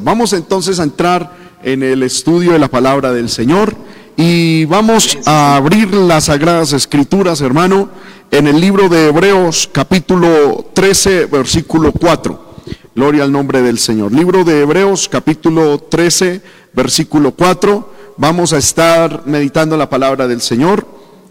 Vamos entonces a entrar en el estudio de la palabra del Señor y vamos a abrir las sagradas escrituras, hermano, en el libro de Hebreos capítulo 13, versículo 4. Gloria al nombre del Señor. Libro de Hebreos capítulo 13, versículo 4. Vamos a estar meditando la palabra del Señor.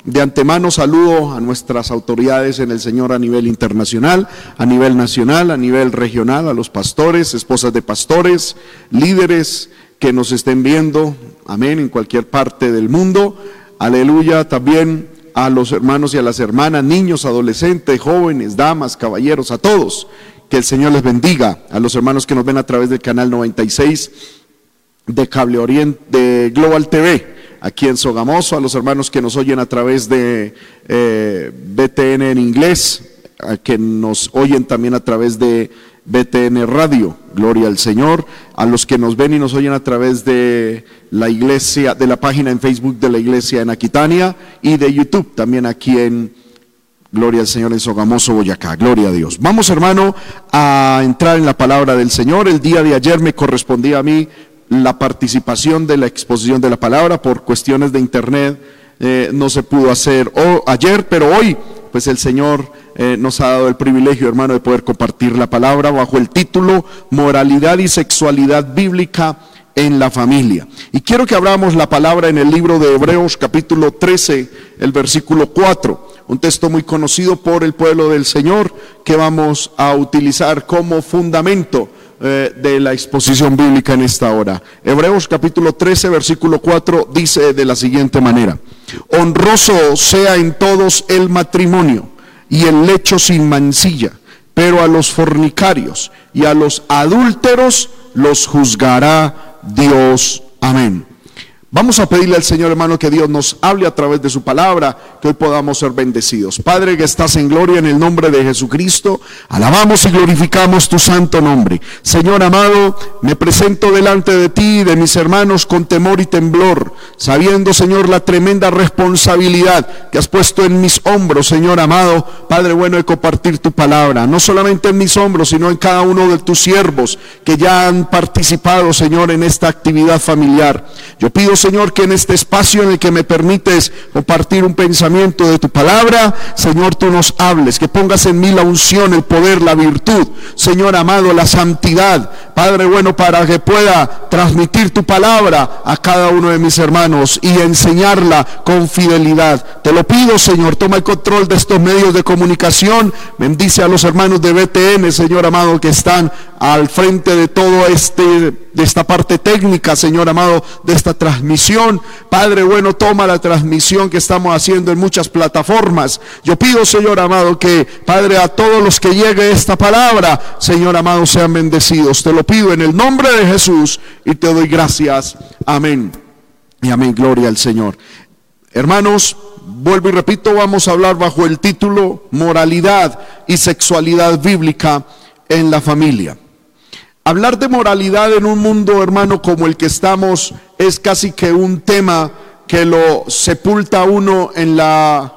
De antemano saludo a nuestras autoridades en el Señor a nivel internacional, a nivel nacional, a nivel regional, a los pastores, esposas de pastores, líderes que nos estén viendo, amén, en cualquier parte del mundo. Aleluya, también a los hermanos y a las hermanas, niños, adolescentes, jóvenes, damas, caballeros, a todos. Que el Señor les bendiga. A los hermanos que nos ven a través del canal 96 de Cable Oriente, de Global TV aquí en Sogamoso, a los hermanos que nos oyen a través de eh, BTN en inglés, a que nos oyen también a través de BTN Radio, gloria al Señor, a los que nos ven y nos oyen a través de la iglesia, de la página en Facebook de la iglesia en Aquitania y de YouTube también aquí en Gloria al Señor en Sogamoso, Boyacá. Gloria a Dios. Vamos, hermano, a entrar en la palabra del Señor. El día de ayer me correspondía a mí la participación de la exposición de la palabra por cuestiones de internet eh, no se pudo hacer ayer, pero hoy pues el Señor eh, nos ha dado el privilegio, hermano, de poder compartir la palabra bajo el título Moralidad y Sexualidad Bíblica en la familia. Y quiero que abramos la palabra en el libro de Hebreos capítulo 13, el versículo 4, un texto muy conocido por el pueblo del Señor que vamos a utilizar como fundamento eh, de la exposición bíblica en esta hora. Hebreos capítulo 13, versículo 4 dice de la siguiente manera, honroso sea en todos el matrimonio y el lecho sin mancilla, pero a los fornicarios y a los adúlteros los juzgará Dios. Amén. Vamos a pedirle al Señor hermano que Dios nos hable a través de su palabra, que hoy podamos ser bendecidos. Padre que estás en gloria en el nombre de Jesucristo, alabamos y glorificamos tu santo nombre. Señor amado, me presento delante de ti y de mis hermanos con temor y temblor, sabiendo Señor la tremenda responsabilidad que has puesto en mis hombros, Señor amado, Padre bueno de compartir tu palabra, no solamente en mis hombros, sino en cada uno de tus siervos que ya han participado, Señor, en esta actividad familiar. Yo pido, Señor, que en este espacio en el que me permites compartir un pensamiento de tu palabra, Señor, tú nos hables, que pongas en mí la unción, el poder, la virtud, Señor amado, la santidad, Padre bueno, para que pueda transmitir tu palabra a cada uno de mis hermanos y enseñarla con fidelidad. Te lo pido, Señor, toma el control de estos medios de comunicación, bendice a los hermanos de BTN, Señor amado, que están al frente de todo este, de esta parte técnica, Señor amado, de esta transmisión. Padre bueno, toma la transmisión que estamos haciendo en muchas plataformas. Yo pido, Señor amado, que, Padre, a todos los que llegue esta palabra, Señor amado, sean bendecidos. Te lo pido en el nombre de Jesús y te doy gracias. Amén. Y amén, gloria al Señor. Hermanos, vuelvo y repito, vamos a hablar bajo el título Moralidad y Sexualidad Bíblica en la Familia. Hablar de moralidad en un mundo, hermano, como el que estamos, es casi que un tema que lo sepulta uno en la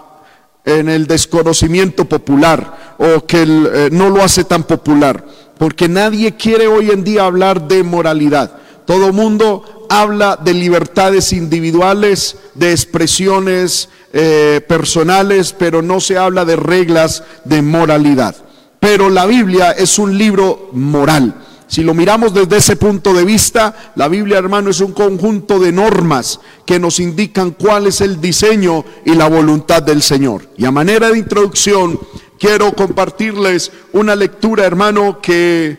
en el desconocimiento popular o que eh, no lo hace tan popular, porque nadie quiere hoy en día hablar de moralidad. Todo mundo habla de libertades individuales, de expresiones eh, personales, pero no se habla de reglas de moralidad. Pero la Biblia es un libro moral. Si lo miramos desde ese punto de vista, la Biblia, hermano, es un conjunto de normas que nos indican cuál es el diseño y la voluntad del Señor. Y a manera de introducción, quiero compartirles una lectura, hermano, que,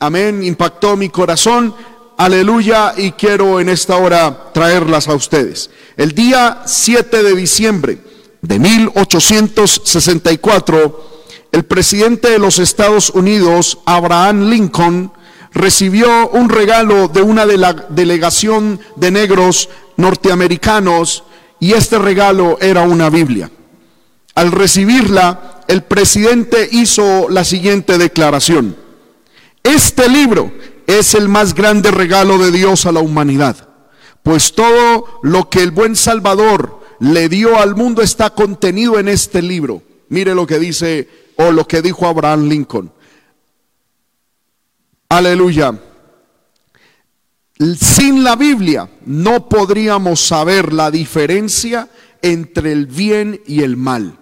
amén, impactó mi corazón. Aleluya, y quiero en esta hora traerlas a ustedes. El día 7 de diciembre de 1864, el presidente de los Estados Unidos, Abraham Lincoln, recibió un regalo de una delegación de negros norteamericanos y este regalo era una Biblia. Al recibirla, el presidente hizo la siguiente declaración. Este libro es el más grande regalo de Dios a la humanidad, pues todo lo que el buen Salvador le dio al mundo está contenido en este libro. Mire lo que dice o lo que dijo Abraham Lincoln. Aleluya. Sin la Biblia no podríamos saber la diferencia entre el bien y el mal.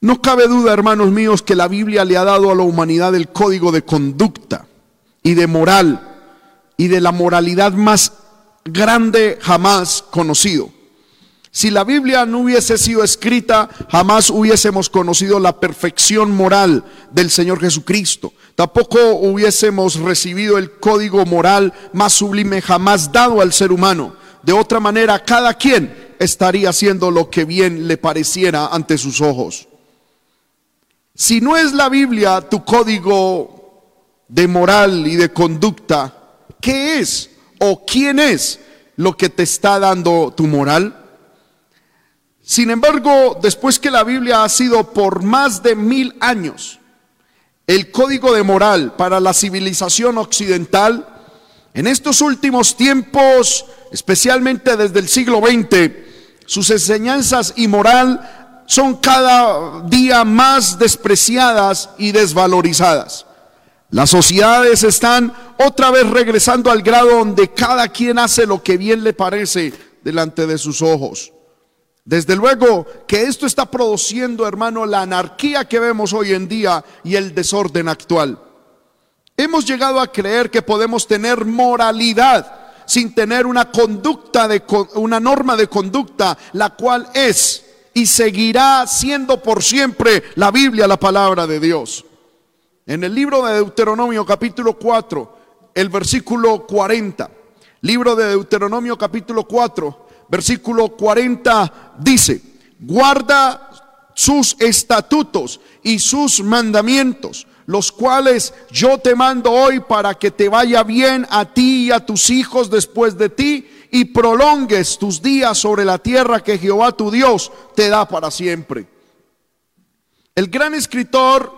No cabe duda, hermanos míos, que la Biblia le ha dado a la humanidad el código de conducta y de moral y de la moralidad más grande jamás conocido. Si la Biblia no hubiese sido escrita, jamás hubiésemos conocido la perfección moral del Señor Jesucristo. Tampoco hubiésemos recibido el código moral más sublime jamás dado al ser humano. De otra manera, cada quien estaría haciendo lo que bien le pareciera ante sus ojos. Si no es la Biblia tu código de moral y de conducta, ¿qué es o quién es lo que te está dando tu moral? Sin embargo, después que la Biblia ha sido por más de mil años el código de moral para la civilización occidental, en estos últimos tiempos, especialmente desde el siglo XX, sus enseñanzas y moral son cada día más despreciadas y desvalorizadas. Las sociedades están otra vez regresando al grado donde cada quien hace lo que bien le parece delante de sus ojos. Desde luego que esto está produciendo, hermano, la anarquía que vemos hoy en día y el desorden actual. Hemos llegado a creer que podemos tener moralidad sin tener una conducta de una norma de conducta, la cual es y seguirá siendo por siempre la Biblia, la palabra de Dios. En el libro de Deuteronomio capítulo 4, el versículo 40, libro de Deuteronomio capítulo 4, versículo 40 dice, guarda sus estatutos y sus mandamientos, los cuales yo te mando hoy para que te vaya bien a ti y a tus hijos después de ti y prolongues tus días sobre la tierra que Jehová tu Dios te da para siempre. El gran escritor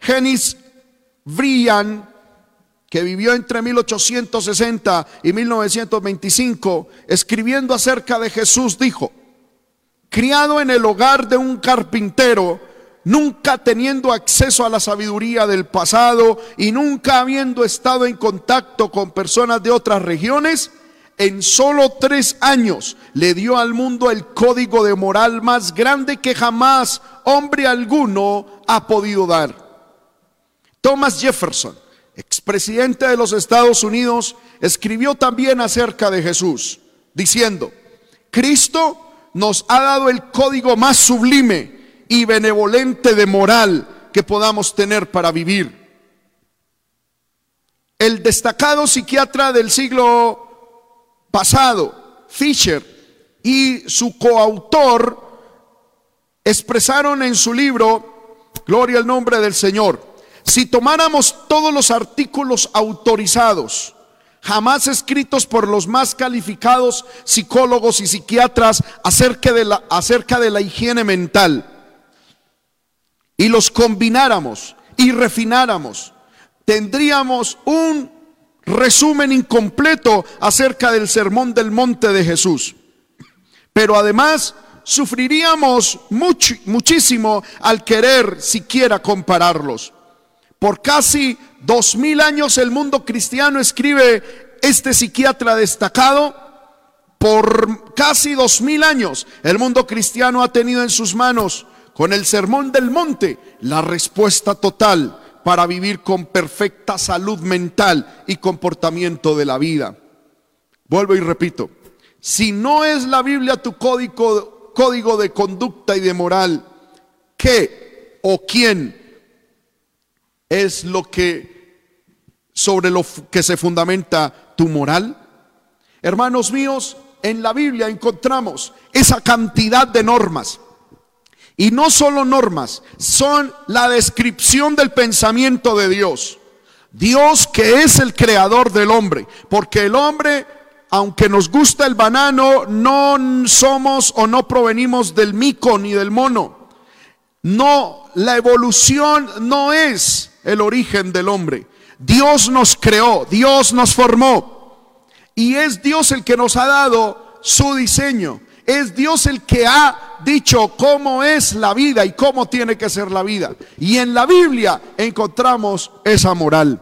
Genis Brian que vivió entre 1860 y 1925, escribiendo acerca de Jesús, dijo, criado en el hogar de un carpintero, nunca teniendo acceso a la sabiduría del pasado y nunca habiendo estado en contacto con personas de otras regiones, en solo tres años le dio al mundo el código de moral más grande que jamás hombre alguno ha podido dar. Thomas Jefferson expresidente de los Estados Unidos, escribió también acerca de Jesús, diciendo, Cristo nos ha dado el código más sublime y benevolente de moral que podamos tener para vivir. El destacado psiquiatra del siglo pasado, Fisher, y su coautor expresaron en su libro, Gloria al nombre del Señor, si tomáramos todos los artículos autorizados, jamás escritos por los más calificados psicólogos y psiquiatras acerca de la, acerca de la higiene mental, y los combináramos y refináramos, tendríamos un resumen incompleto acerca del sermón del monte de Jesús. Pero además sufriríamos muchísimo al querer siquiera compararlos. Por casi dos mil años el mundo cristiano escribe este psiquiatra destacado. Por casi dos mil años el mundo cristiano ha tenido en sus manos con el sermón del monte la respuesta total para vivir con perfecta salud mental y comportamiento de la vida. Vuelvo y repito, si no es la Biblia tu código, código de conducta y de moral, ¿qué o quién es lo que sobre lo que se fundamenta tu moral? Hermanos míos, en la Biblia encontramos esa cantidad de normas. Y no solo normas, son la descripción del pensamiento de Dios. Dios que es el creador del hombre, porque el hombre, aunque nos gusta el banano, no somos o no provenimos del mico ni del mono. No, la evolución no es el origen del hombre. Dios nos creó, Dios nos formó. Y es Dios el que nos ha dado su diseño. Es Dios el que ha dicho cómo es la vida y cómo tiene que ser la vida. Y en la Biblia encontramos esa moral.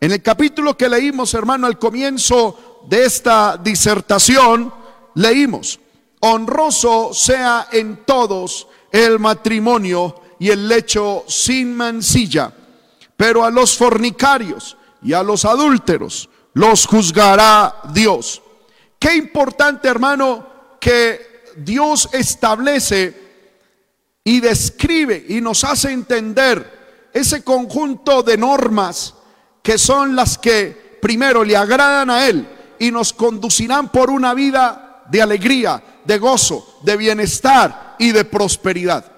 En el capítulo que leímos, hermano, al comienzo de esta disertación, leímos, honroso sea en todos el matrimonio y el lecho sin mancilla, pero a los fornicarios y a los adúlteros los juzgará Dios. Qué importante, hermano, que Dios establece y describe y nos hace entender ese conjunto de normas que son las que primero le agradan a Él y nos conducirán por una vida de alegría, de gozo, de bienestar y de prosperidad.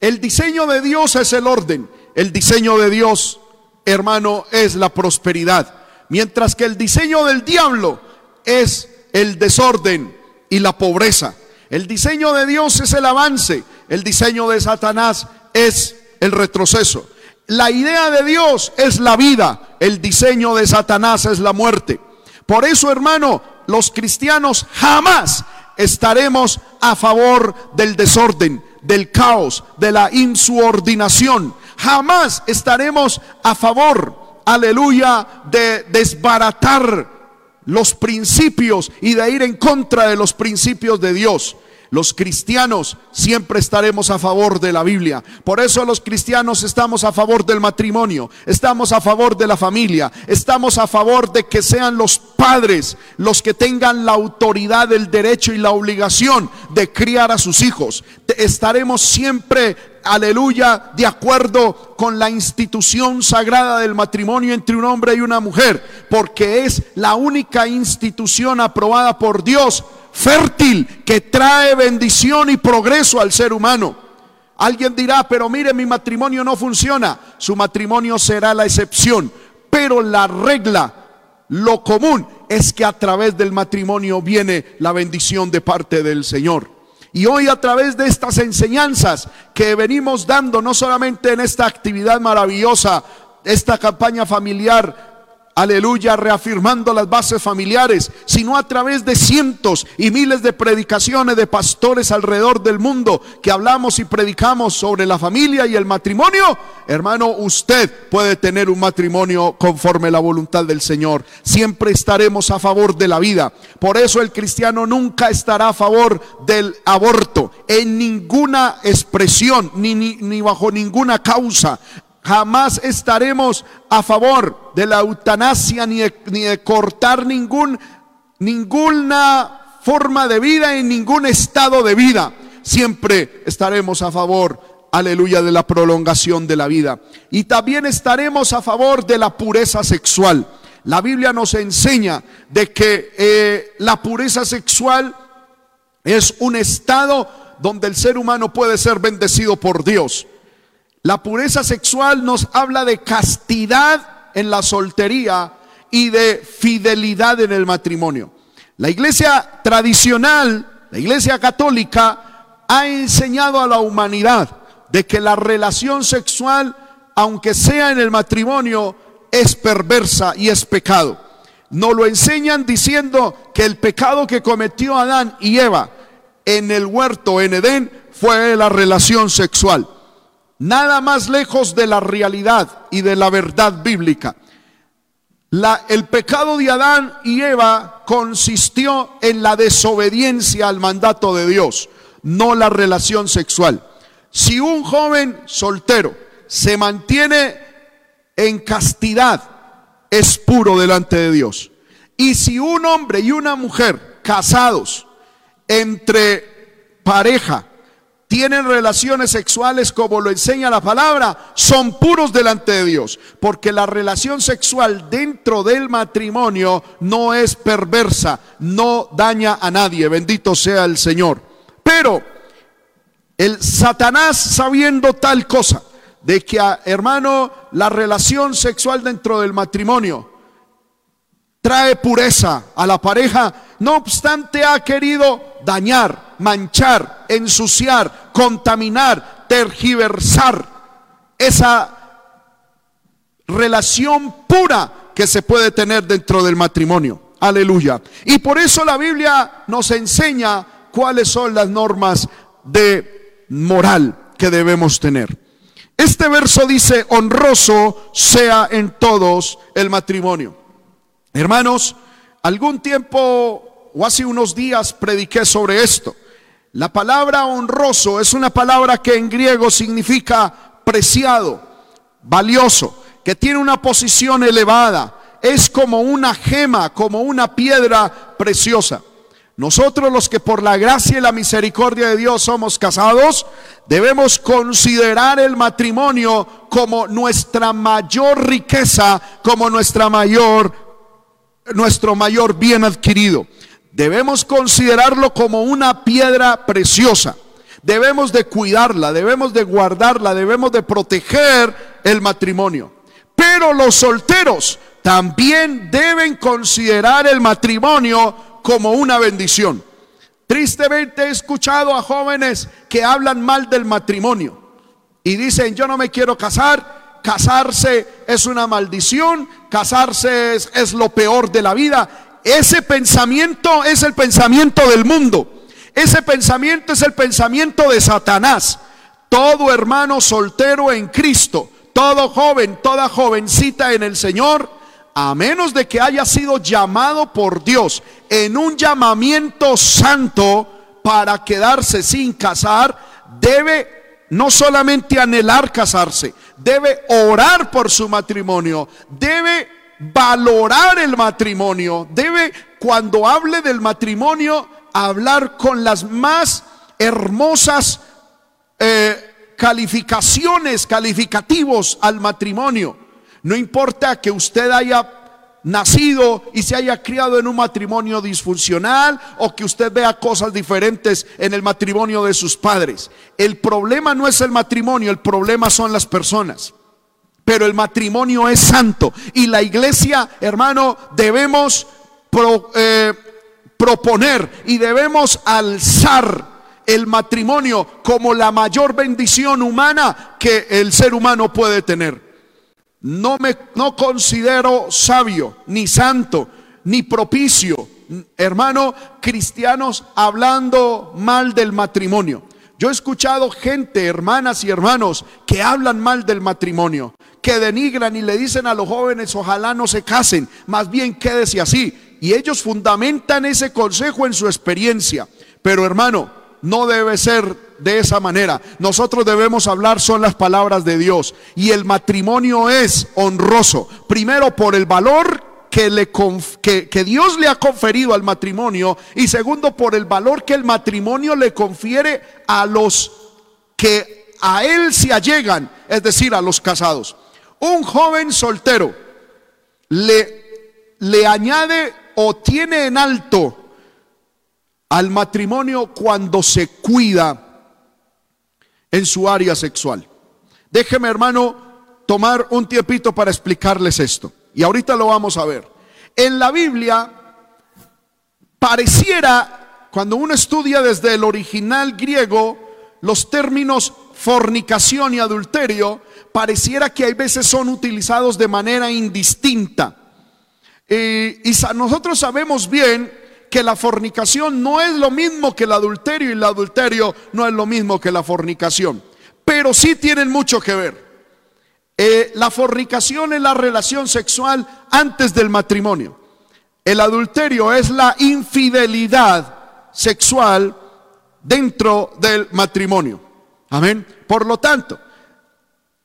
El diseño de Dios es el orden, el diseño de Dios, hermano, es la prosperidad, mientras que el diseño del diablo es el desorden y la pobreza. El diseño de Dios es el avance, el diseño de Satanás es el retroceso. La idea de Dios es la vida, el diseño de Satanás es la muerte. Por eso, hermano, los cristianos jamás estaremos a favor del desorden, del caos, de la insubordinación. Jamás estaremos a favor, aleluya, de desbaratar los principios y de ir en contra de los principios de Dios. Los cristianos siempre estaremos a favor de la Biblia. Por eso los cristianos estamos a favor del matrimonio, estamos a favor de la familia, estamos a favor de que sean los padres los que tengan la autoridad, el derecho y la obligación de criar a sus hijos. Estaremos siempre aleluya, de acuerdo con la institución sagrada del matrimonio entre un hombre y una mujer, porque es la única institución aprobada por Dios fértil que trae bendición y progreso al ser humano. Alguien dirá, pero mire, mi matrimonio no funciona. Su matrimonio será la excepción, pero la regla, lo común, es que a través del matrimonio viene la bendición de parte del Señor. Y hoy a través de estas enseñanzas que venimos dando, no solamente en esta actividad maravillosa, esta campaña familiar aleluya, reafirmando las bases familiares, sino a través de cientos y miles de predicaciones de pastores alrededor del mundo que hablamos y predicamos sobre la familia y el matrimonio. Hermano, usted puede tener un matrimonio conforme la voluntad del Señor. Siempre estaremos a favor de la vida. Por eso el cristiano nunca estará a favor del aborto en ninguna expresión ni, ni, ni bajo ninguna causa. Jamás estaremos a favor de la eutanasia ni de, cortar ningún, ninguna forma de vida en ningún estado de vida. Siempre estaremos a favor, aleluya, de la prolongación de la vida. Y también estaremos a favor de la pureza sexual. La Biblia nos enseña de que eh, la pureza sexual es un estado donde el ser humano puede ser bendecido por Dios. La pureza sexual nos habla de castidad en la soltería y de fidelidad en el matrimonio. La iglesia tradicional, la iglesia católica, ha enseñado a la humanidad de que la relación sexual, aunque sea en el matrimonio, es perversa y es pecado. Nos lo enseñan diciendo que el pecado que cometió Adán y Eva en el huerto en Edén fue la relación sexual. Nada más lejos de la realidad y de la verdad bíblica. El pecado de Adán y Eva consistió en la desobediencia al mandato de Dios, no la relación sexual. Si un joven soltero se mantiene en castidad, es puro delante de Dios. Y si un hombre y una mujer casados entre pareja tienen relaciones sexuales como lo enseña la palabra, son puros delante de Dios. Porque la relación sexual dentro del matrimonio no es perversa, no daña a nadie. Bendito sea el Señor. Pero el Satanás sabiendo tal cosa, de que, hermano, la relación sexual dentro del matrimonio trae pureza a la pareja, no obstante ha querido dañar, manchar, ensuciar, contaminar, tergiversar esa relación pura que se puede tener dentro del matrimonio. Aleluya. Y por eso la Biblia nos enseña cuáles son las normas de moral que debemos tener. Este verso dice, honroso sea en todos el matrimonio. Hermanos, algún tiempo o hace unos días prediqué sobre esto. La palabra honroso es una palabra que en griego significa preciado, valioso, que tiene una posición elevada, es como una gema, como una piedra preciosa. Nosotros los que por la gracia y la misericordia de Dios somos casados, debemos considerar el matrimonio como nuestra mayor riqueza, como nuestra mayor nuestro mayor bien adquirido. Debemos considerarlo como una piedra preciosa. Debemos de cuidarla, debemos de guardarla, debemos de proteger el matrimonio. Pero los solteros también deben considerar el matrimonio como una bendición. Tristemente he escuchado a jóvenes que hablan mal del matrimonio y dicen, yo no me quiero casar, casarse es una maldición, casarse es, es, lo peor de la vida. Ese pensamiento es el pensamiento del mundo. Ese pensamiento es el pensamiento de Satanás. Todo hermano soltero en Cristo, todo joven, toda jovencita en el Señor, a menos de que haya sido llamado por Dios en un llamamiento santo para quedarse sin casar, debe no solamente anhelar casarse, debe orar por su matrimonio, debe valorar el matrimonio, debe cuando hable del matrimonio hablar con las más hermosas eh, calificaciones, calificativos al matrimonio. No importa que usted haya nacido y se haya criado en un matrimonio disfuncional o que usted vea cosas diferentes en el matrimonio de sus padres. El problema no es el matrimonio, el problema son las personas. Pero el matrimonio es santo y la iglesia, hermano, debemos eh, proponer y debemos alzar el matrimonio como la mayor bendición humana que el ser humano puede tener no me no considero sabio, ni santo, ni propicio, hermano, cristianos hablando mal del matrimonio. Yo he escuchado gente, hermanas y hermanos, que hablan mal del matrimonio, que denigran y le dicen a los jóvenes, ojalá no se casen, más bien quédese así. Y ellos fundamentan ese consejo en su experiencia. Pero hermano, no debe ser de esa manera. Nosotros debemos hablar son las palabras de Dios. Y el matrimonio es honroso. Primero por el valor que, le que, que, Dios le ha conferido al matrimonio. Y segundo por el valor que el matrimonio le confiere a los que a él se allegan. Es decir, a los casados. Un joven soltero le, le añade o tiene en alto al matrimonio cuando se cuida en su área sexual. Déjeme, hermano, tomar un tiempito para explicarles esto. Y ahorita lo vamos a ver. En la Biblia pareciera, cuando uno estudia desde el original griego, los términos fornicación y adulterio, pareciera que hay veces son utilizados de manera indistinta. y nosotros sabemos bien que la fornicación no es lo mismo que el adulterio y el adulterio no es lo mismo que la fornicación, pero sí tienen mucho que ver. Eh, la fornicación es la relación sexual antes del matrimonio. El adulterio es la infidelidad sexual dentro del matrimonio. Amén. Por lo tanto,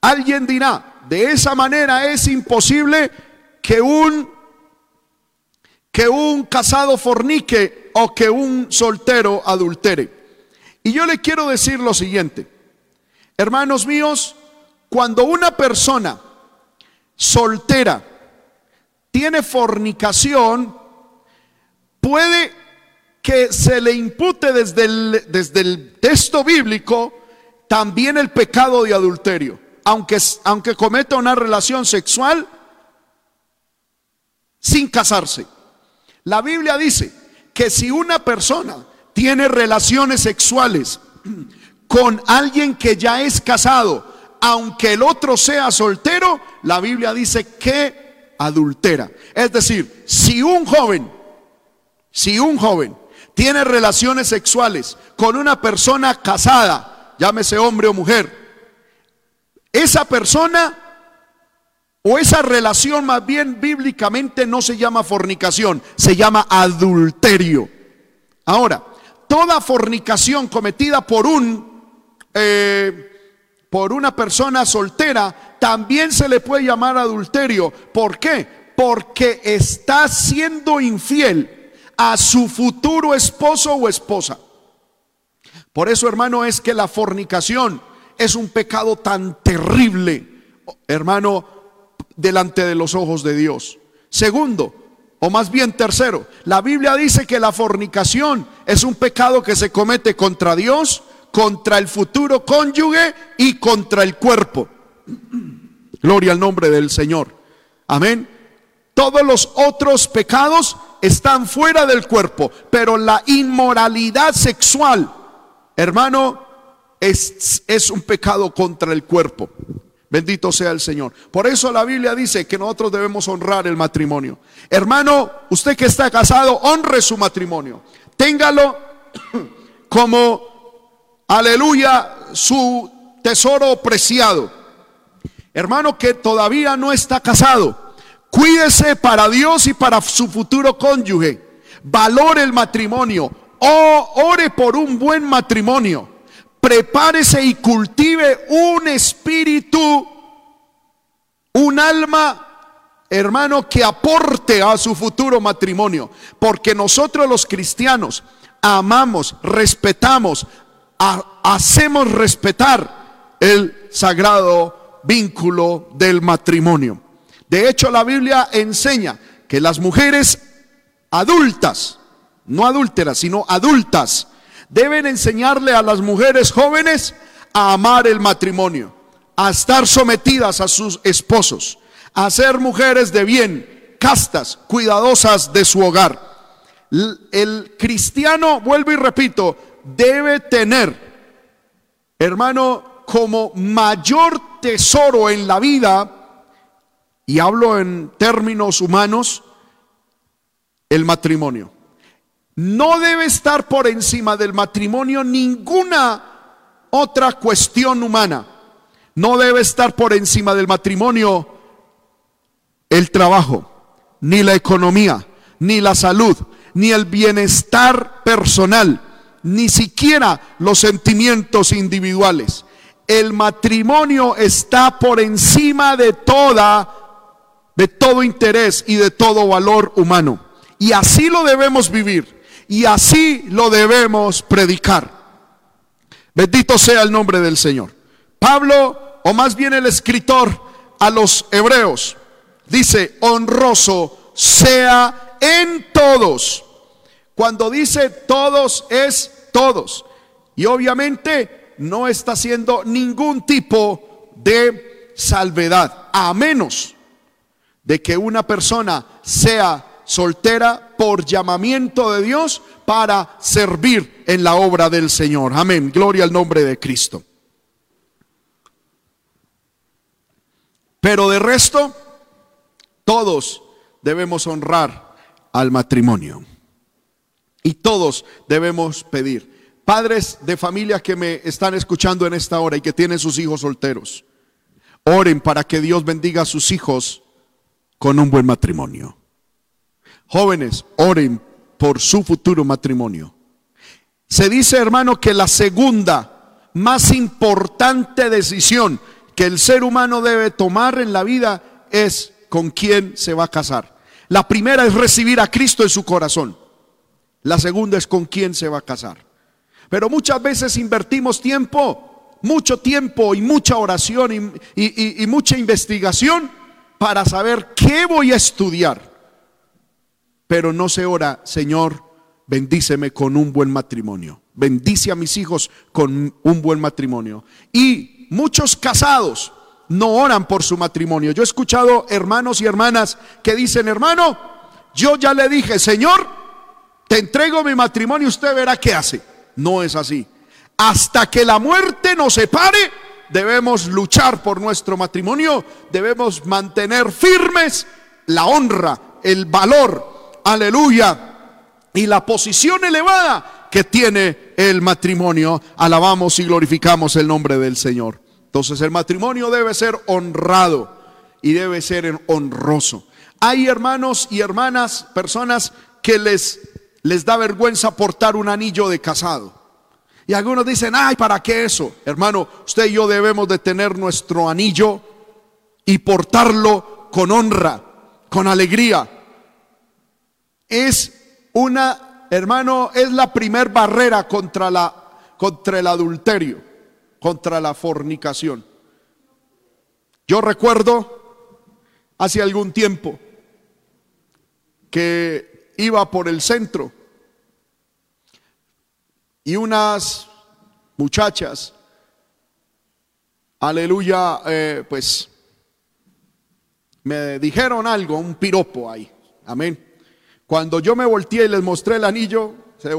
alguien dirá, de esa manera es imposible que un que un casado fornique o que un soltero adultere. Y yo le quiero decir lo siguiente, hermanos míos, cuando una persona soltera tiene fornicación, puede que se le impute desde el, desde el texto bíblico también el pecado de adulterio, aunque, aunque cometa una relación sexual sin casarse. La Biblia dice que si una persona tiene relaciones sexuales con alguien que ya es casado, aunque el otro sea soltero, la Biblia dice que adultera. Es decir, si un joven, si un joven tiene relaciones sexuales con una persona casada, llámese hombre o mujer, esa persona o esa relación más bien bíblicamente no se llama fornicación, se llama adulterio. Ahora, toda fornicación cometida por un eh, por una persona soltera también se le puede llamar adulterio. ¿Por qué? Porque está siendo infiel a su futuro esposo o esposa. Por eso, hermano, es que la fornicación es un pecado tan terrible, hermano, delante de los ojos de Dios. Segundo, o más bien tercero, la Biblia dice que la fornicación es un pecado que se comete contra Dios, contra el futuro cónyuge y contra el cuerpo. Gloria al nombre del Señor. Amén. Todos los otros pecados están fuera del cuerpo, pero la inmoralidad sexual, hermano, es, es un pecado contra el cuerpo. Bendito sea el Señor. Por eso la Biblia dice que nosotros debemos honrar el matrimonio. Hermano, usted que está casado, honre su matrimonio. Téngalo como, aleluya, su tesoro preciado. Hermano que todavía no está casado, cuídese para Dios y para su futuro cónyuge. Valore el matrimonio. O ore por un buen matrimonio prepárese y cultive un espíritu, un alma, hermano, que aporte a su futuro matrimonio. Porque nosotros los cristianos amamos, respetamos, hacemos respetar el sagrado vínculo del matrimonio. De hecho, la Biblia enseña que las mujeres adultas, no adúlteras, sino adultas, deben enseñarle a las mujeres jóvenes a amar el matrimonio, a estar sometidas a sus esposos, a ser mujeres de bien, castas, cuidadosas de su hogar. El cristiano, vuelvo y repito, debe tener, hermano, como mayor tesoro en la vida, y hablo en términos humanos, el matrimonio. No debe estar por encima del matrimonio ninguna otra cuestión humana. No debe estar por encima del matrimonio el trabajo, ni la economía, ni la salud, ni el bienestar personal, ni siquiera los sentimientos individuales. El matrimonio está por encima de toda de todo interés y de todo valor humano. Y así lo debemos vivir y así lo debemos predicar. Bendito sea el nombre del Señor. Pablo, o más bien el escritor a los hebreos, dice, honroso sea en todos. Cuando dice todos es todos. Y obviamente no está haciendo ningún tipo de salvedad, a menos de que una persona sea soltera por llamamiento de Dios para servir en la obra del Señor. Amén. Gloria al nombre de Cristo. Pero de resto, todos debemos honrar al matrimonio. Y todos debemos pedir. Padres de familia que me están escuchando en esta hora y que tienen sus hijos solteros, oren para que Dios bendiga a sus hijos con un buen matrimonio. Jóvenes, oren por su futuro matrimonio. Se dice, hermano, que la segunda más importante decisión que el ser humano debe tomar en la vida es con quién se va a casar. La primera es recibir a Cristo en su corazón. La segunda es con quién se va a casar. Pero muchas veces invertimos tiempo, mucho tiempo y mucha oración y, y mucha investigación para saber qué voy a estudiar pero no se ora, Señor, bendíceme con un buen matrimonio. Bendice a mis hijos con un buen matrimonio. Y muchos casados no oran por su matrimonio. Yo he escuchado hermanos y hermanas que dicen, hermano, yo ya le dije, Señor, te entrego mi matrimonio, usted verá qué hace. No es así. Hasta que la muerte nos separe, debemos luchar por nuestro matrimonio, debemos mantener firmes la honra, el valor, aleluya, y la posición elevada que tiene el matrimonio. Alabamos y glorificamos el nombre del Señor. Entonces el matrimonio debe ser honrado y debe ser honroso. Hay hermanos y hermanas, personas que les, les da vergüenza portar un anillo de casado. Y algunos dicen, ay, ¿para qué eso? Hermano, usted y yo debemos de tener nuestro anillo y portarlo con honra, con alegría. Es una, hermano, es la primer barrera contra, la, contra el adulterio contra la fornicación. Yo recuerdo hace algún tiempo que iba por el centro y unas muchachas, aleluya, eh, pues me dijeron algo, un piropo ahí, amén. Cuando yo me volteé y les mostré el anillo, se,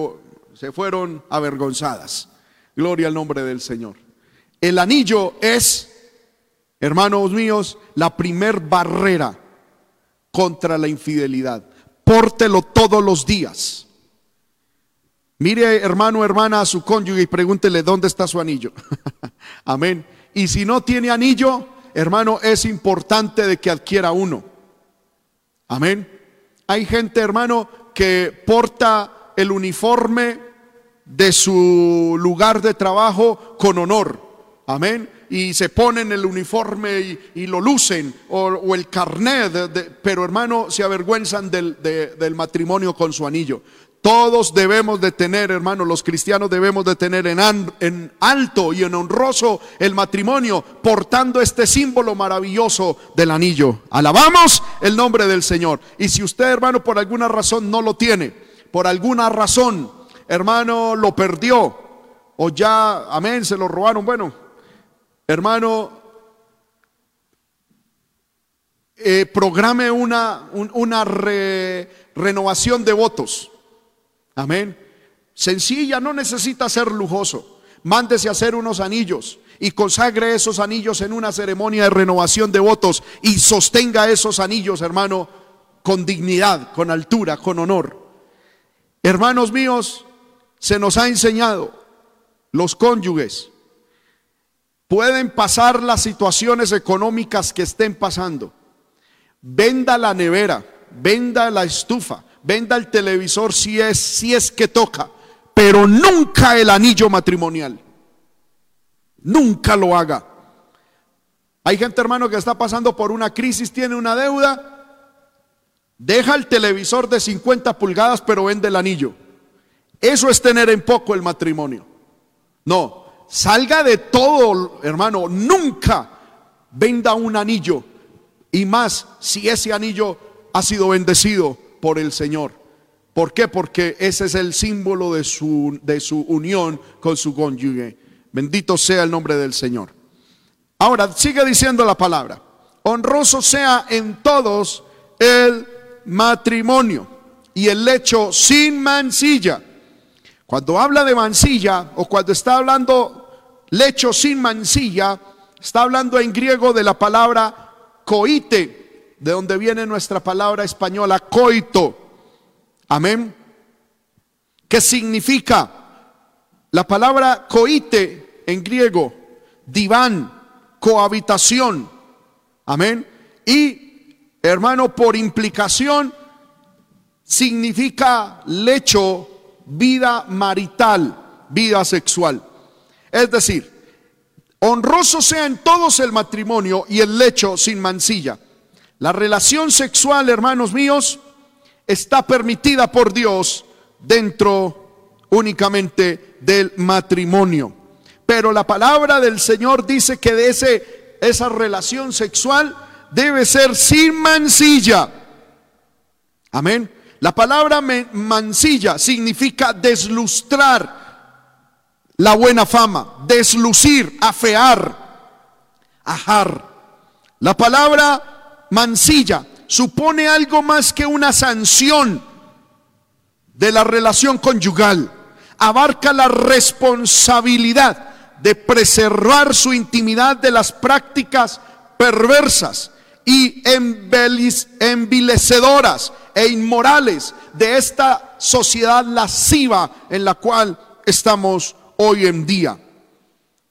se fueron avergonzadas. Gloria al nombre del Señor. El anillo es, hermanos míos, la primer barrera contra la infidelidad. Pórtelo todos los días. Mire, hermano, hermana, a su cónyuge y pregúntele dónde está su anillo. Amén. Y si no tiene anillo, hermano, es importante de que adquiera uno. Amén. Hay gente, hermano, que porta el uniforme de su lugar de trabajo con honor. Amén. Y se ponen el uniforme y, lo lucen, o, el carnet, pero hermano, se avergüenzan del, matrimonio con su anillo. Todos debemos de tener, hermano, los cristianos debemos de tener en, en, alto y en honroso el matrimonio, portando este símbolo maravilloso del anillo. Alabamos el nombre del Señor. Y si usted, hermano, por alguna razón no lo tiene, por alguna razón, hermano, lo perdió, o ya, amén, se lo robaron, bueno, Hermano, eh, programe una, una renovación de votos. Amén. Sencilla, no necesita ser lujoso. Mándese a hacer unos anillos y consagre esos anillos en una ceremonia de renovación de votos y sostenga esos anillos, hermano, con dignidad, con altura, con honor. Hermanos míos, se nos ha enseñado los cónyuges Pueden pasar las situaciones económicas que estén pasando. Venda la nevera, venda la estufa, venda el televisor si es, si es que toca, pero nunca el anillo matrimonial. Nunca lo haga. Hay gente, hermano, que está pasando por una crisis, tiene una deuda, deja el televisor de 50 pulgadas, pero vende el anillo. Eso es tener en poco el matrimonio. No, Salga de todo, hermano. Nunca venda un anillo. Y más si ese anillo ha sido bendecido por el Señor. ¿Por qué? Porque ese es el símbolo de su, de su unión con su cónyuge. Bendito sea el nombre del Señor. Ahora, sigue diciendo la palabra. Honroso sea en todos el matrimonio y el lecho sin mancilla. Cuando habla de mancilla o cuando está hablando lecho sin mancilla, está hablando en griego de la palabra coite, de donde viene nuestra palabra española coito. Amén. ¿Qué significa? La palabra coite en griego, diván, cohabitación. Amén. Y, hermano, por implicación, significa lecho, vida marital, vida sexual. Es decir, honroso sea en todos el matrimonio y el lecho sin mancilla. La relación sexual, hermanos míos, está permitida por Dios dentro únicamente del matrimonio. Pero la palabra del Señor dice que de ese, esa relación sexual debe ser sin mancilla. Amén. La palabra mancilla significa deslustrar, la buena fama, deslucir, afear, ajar. La palabra mancilla supone algo más que una sanción de la relación conyugal. Abarca la responsabilidad de preservar su intimidad de las prácticas perversas y envilecedoras e inmorales de esta sociedad lasciva en la cual estamos hoy en día.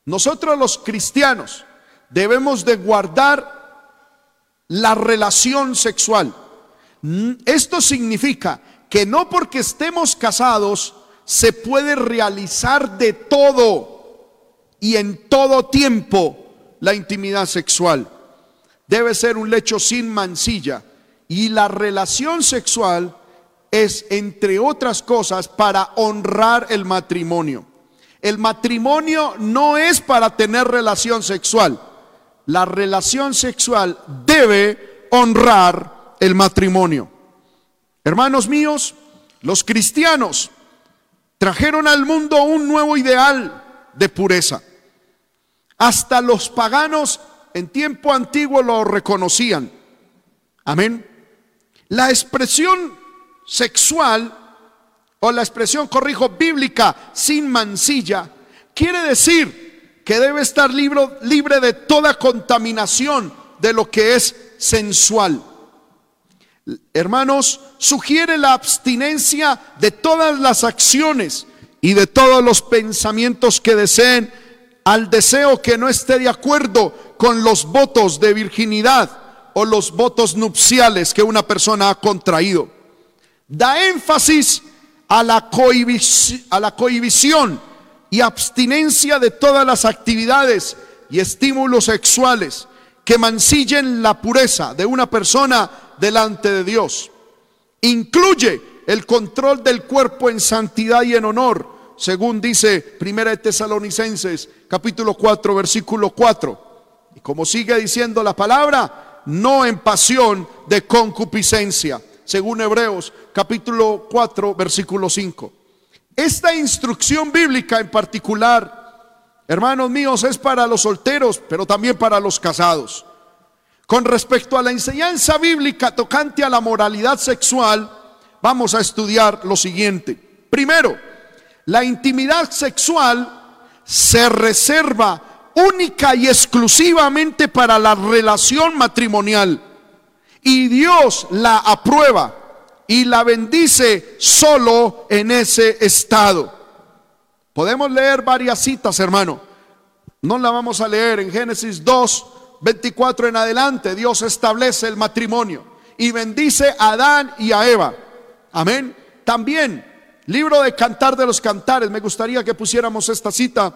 Nosotros los cristianos debemos de guardar la relación sexual. Esto significa que no porque estemos casados se puede realizar de todo y en todo tiempo la intimidad sexual. Debe ser un lecho sin mancilla y la relación sexual es, entre otras cosas, para honrar el matrimonio. El matrimonio no es para tener relación sexual. La relación sexual debe honrar el matrimonio. Hermanos míos, los cristianos trajeron al mundo un nuevo ideal de pureza. Hasta los paganos en tiempo antiguo lo reconocían. Amén. La expresión sexual o la expresión, corrijo, bíblica sin mancilla, quiere decir que debe estar libre, de toda contaminación de lo que es sensual. Hermanos, sugiere la abstinencia de todas las acciones y de todos los pensamientos que deseen al deseo que no esté de acuerdo con los votos de virginidad o los votos nupciales que una persona ha contraído. Da énfasis a la, a la cohibición y abstinencia de todas las actividades y estímulos sexuales que mancillen la pureza de una persona delante de Dios. Incluye el control del cuerpo en santidad y en honor, según dice Primera de Tesalonicenses, capítulo 4, versículo 4. Y como sigue diciendo la palabra, no en pasión de concupiscencia, según Hebreos, capítulo 4, versículo 5. Esta instrucción bíblica en particular, hermanos míos, es para los solteros, pero también para los casados. Con respecto a la enseñanza bíblica tocante a la moralidad sexual, vamos a estudiar lo siguiente. Primero, la intimidad sexual se reserva única y exclusivamente para la relación matrimonial. Y Dios la aprueba y la bendice solo en ese estado. Podemos leer varias citas, hermano. No la vamos a leer en Génesis 2, 24 en adelante, Dios establece el matrimonio y bendice a Adán y a Eva. Amén. También, libro de Cantar de los Cantares, me gustaría que pusiéramos esta cita.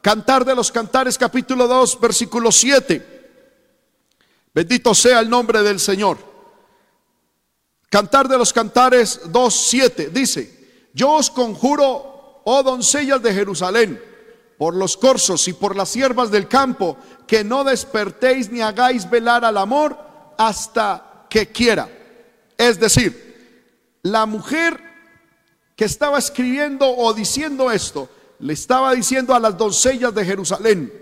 Cantar de los Cantares, capítulo 2, versículo 7. Bendito sea el nombre del Señor. Cantar de los Cantares 2, 7 dice, yo os conjuro, oh doncellas de Jerusalén, por los corzos y por las siervas del campo, que no despertéis ni hagáis velar al amor hasta que quiera. Es decir, la mujer que estaba escribiendo o diciendo esto, le estaba diciendo a las doncellas de Jerusalén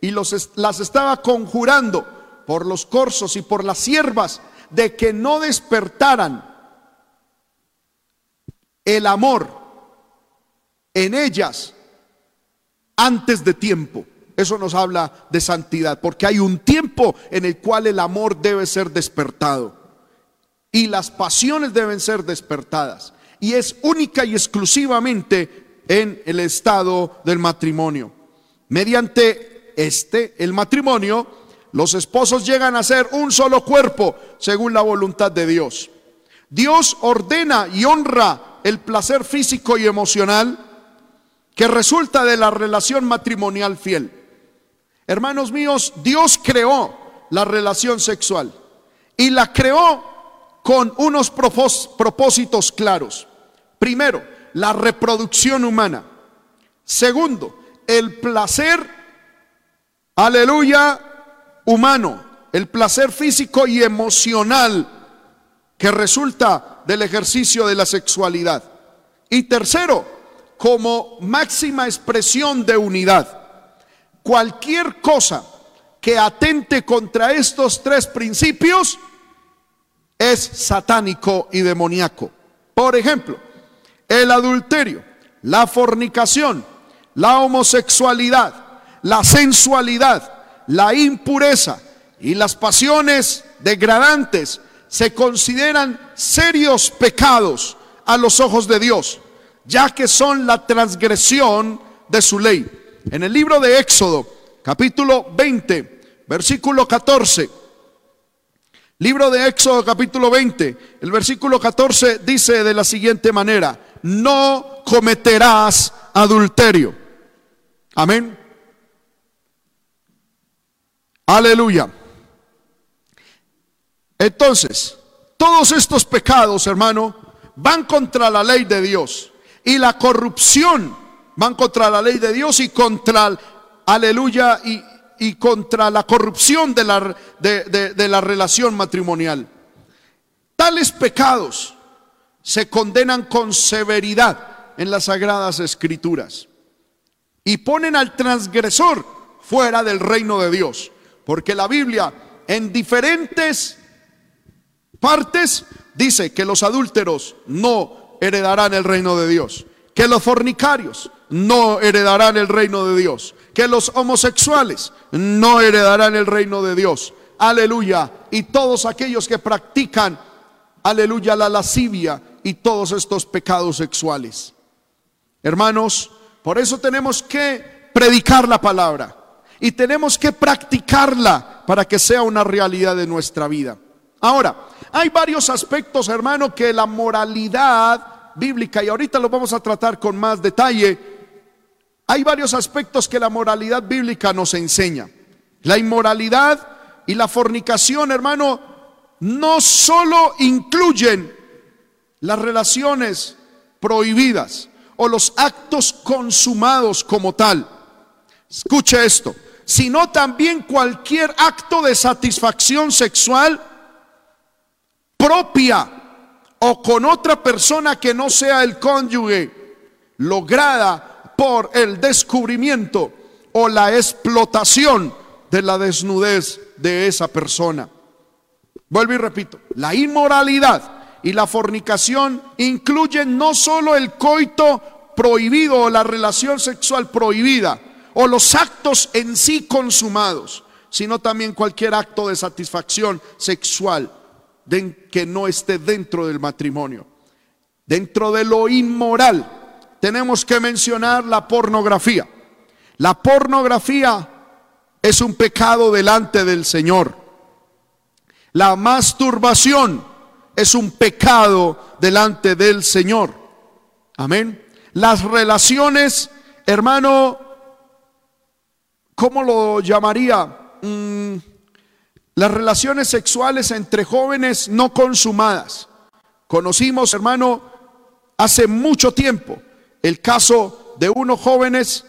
y las estaba conjurando por los corzos y por las siervas de que no despertaran el amor en ellas antes de tiempo. Eso nos habla de santidad, porque hay un tiempo en el cual el amor debe ser despertado y las pasiones deben ser despertadas. Y es única y exclusivamente en el estado del matrimonio. Mediante este, el matrimonio, los esposos llegan a ser un solo cuerpo según la voluntad de Dios. Dios ordena y honra el placer físico y emocional que resulta de la relación matrimonial fiel. Hermanos míos, Dios creó la relación sexual y la creó con unos propósitos claros. Primero, la reproducción humana. Segundo, el placer, aleluya, humano, el placer físico y emocional que resulta del ejercicio de la sexualidad. Y tercero, como máxima expresión de unidad. Cualquier cosa que atente contra estos tres principios es satánico y demoníaco. Por ejemplo, el adulterio, la fornicación, la homosexualidad, la sensualidad, la impureza y las pasiones degradantes se consideran serios pecados a los ojos de Dios ya que son la transgresión de su ley. En el libro de Éxodo, capítulo 20, versículo 14. Libro de Éxodo capítulo 20, el versículo 14 dice de la siguiente manera, no cometerás adulterio. Amén. Aleluya. Entonces, todos estos pecados, hermano, van contra la ley de Dios. Y la corrupción van contra la ley de Dios y contra, aleluya, y, y contra la corrupción de la, de, la relación matrimonial. Tales pecados se condenan con severidad en las sagradas escrituras y ponen al transgresor fuera del reino de Dios, porque la Biblia en diferentes partes dice que los adúlteros no heredarán el reino de Dios, que los fornicarios no heredarán el reino de Dios, que los homosexuales no heredarán el reino de Dios. Aleluya. Y todos aquellos que practican, aleluya, la lascivia y todos estos pecados sexuales. Hermanos, por eso tenemos que predicar la palabra y tenemos que practicarla para que sea una realidad de nuestra vida. Ahora, hay varios aspectos, hermano, que la moralidad bíblica, y ahorita lo vamos a tratar con más detalle, hay varios aspectos que la moralidad bíblica nos enseña. La inmoralidad y la fornicación, hermano, no solo incluyen las relaciones prohibidas o los actos consumados como tal. Escuche esto, sino también cualquier acto de satisfacción sexual propia o con otra persona que no sea el cónyuge, lograda por el descubrimiento o la explotación de la desnudez de esa persona. Vuelvo y repito, la inmoralidad y la fornicación incluyen no solo el coito prohibido o la relación sexual prohibida o los actos en sí consumados, sino también cualquier acto de satisfacción sexual que no esté dentro del matrimonio. Dentro de lo inmoral tenemos que mencionar la pornografía. La pornografía es un pecado delante del Señor. La masturbación es un pecado delante del Señor. Amén. Las relaciones, hermano, ¿cómo lo llamaría? Mm, las relaciones sexuales entre jóvenes no consumadas. Conocimos, hermano, hace mucho tiempo el caso de unos jóvenes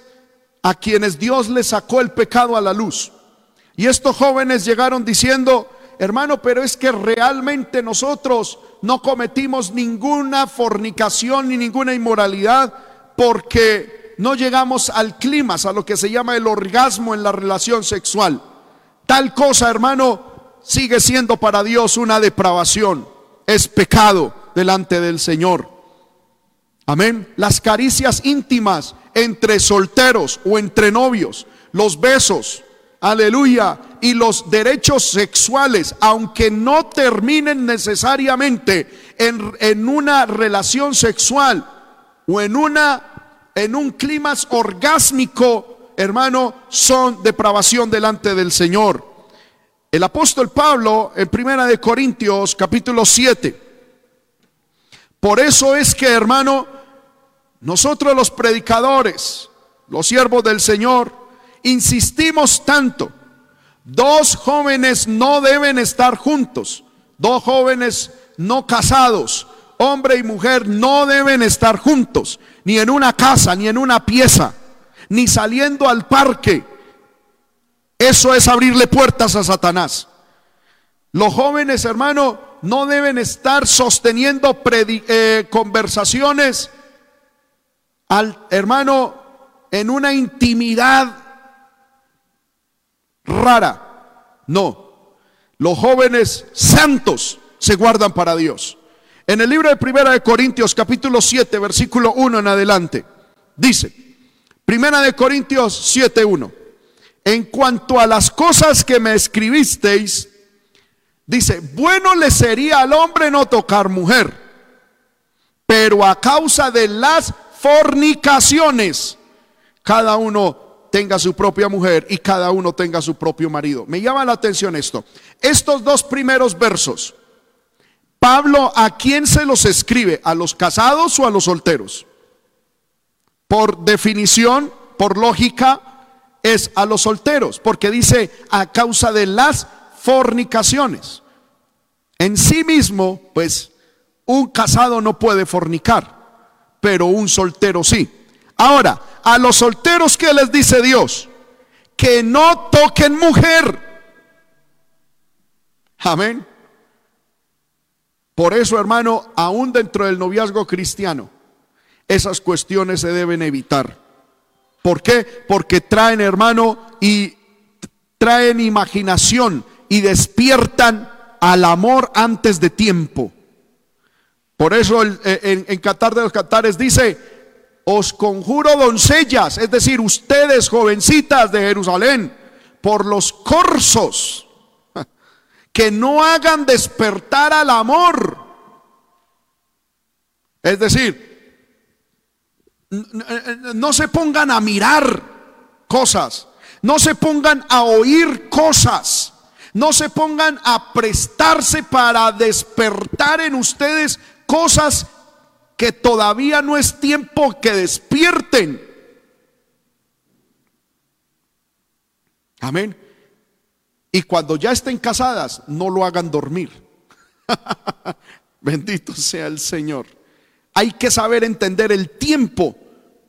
a quienes Dios les sacó el pecado a la luz. Y estos jóvenes llegaron diciendo, hermano, pero es que realmente nosotros no cometimos ninguna fornicación ni ninguna inmoralidad porque no llegamos al clima, a lo que se llama el orgasmo en la relación sexual. Tal cosa, hermano, sigue siendo para Dios una depravación, es pecado delante del Señor. Amén. Las caricias íntimas entre solteros o entre novios, los besos, aleluya, y los derechos sexuales, aunque no terminen necesariamente en, en una relación sexual o en una en un clima orgásmico, hermano, son depravación delante del Señor. El apóstol Pablo en Primera de Corintios capítulo 7 por eso es que, hermano, nosotros los predicadores, los siervos del Señor, insistimos tanto. Dos jóvenes no deben estar juntos. Dos jóvenes no casados, hombre y mujer, no deben estar juntos, ni en una casa, ni en una pieza, ni saliendo al parque. Eso es abrirle puertas a Satanás. Los jóvenes, hermano, no deben estar sosteniendo eh, conversaciones al hermano en una intimidad rara. No, los jóvenes santos se guardan para Dios. En el libro de Primera de Corintios capítulo 7 versículo 1 en adelante dice, Primera de Corintios 7 1. En cuanto a las cosas que me escribisteis, Dice, bueno le sería al hombre no tocar mujer, pero a causa de las fornicaciones, cada uno tenga su propia mujer y cada uno tenga su propio marido. Me llama la atención esto. Estos dos primeros versos, Pablo, ¿a quién se los escribe? ¿A los casados o a los solteros? Por definición, por lógica, es a los solteros, porque dice a causa de las fornicaciones. En sí mismo, pues, un casado no puede fornicar, pero un soltero sí. Ahora, a los solteros, ¿qué les dice Dios? Que no toquen mujer. Amén. Por eso, hermano, aún dentro del noviazgo cristiano, esas cuestiones se deben evitar. ¿Por qué? Porque traen, hermano, y traen imaginación y despiertan al amor antes de tiempo. Por eso en, en Qatar de los Catares dice, os conjuro doncellas, es decir, ustedes jovencitas de Jerusalén, por los corsos, que no hagan despertar al amor. Es decir, no se pongan a mirar cosas, no se pongan a oír cosas, no se pongan a prestarse para despertar en ustedes cosas que todavía no es tiempo que despierten. Amén. Y cuando ya estén casadas, no lo hagan dormir. Bendito sea el Señor. Hay que saber entender el tiempo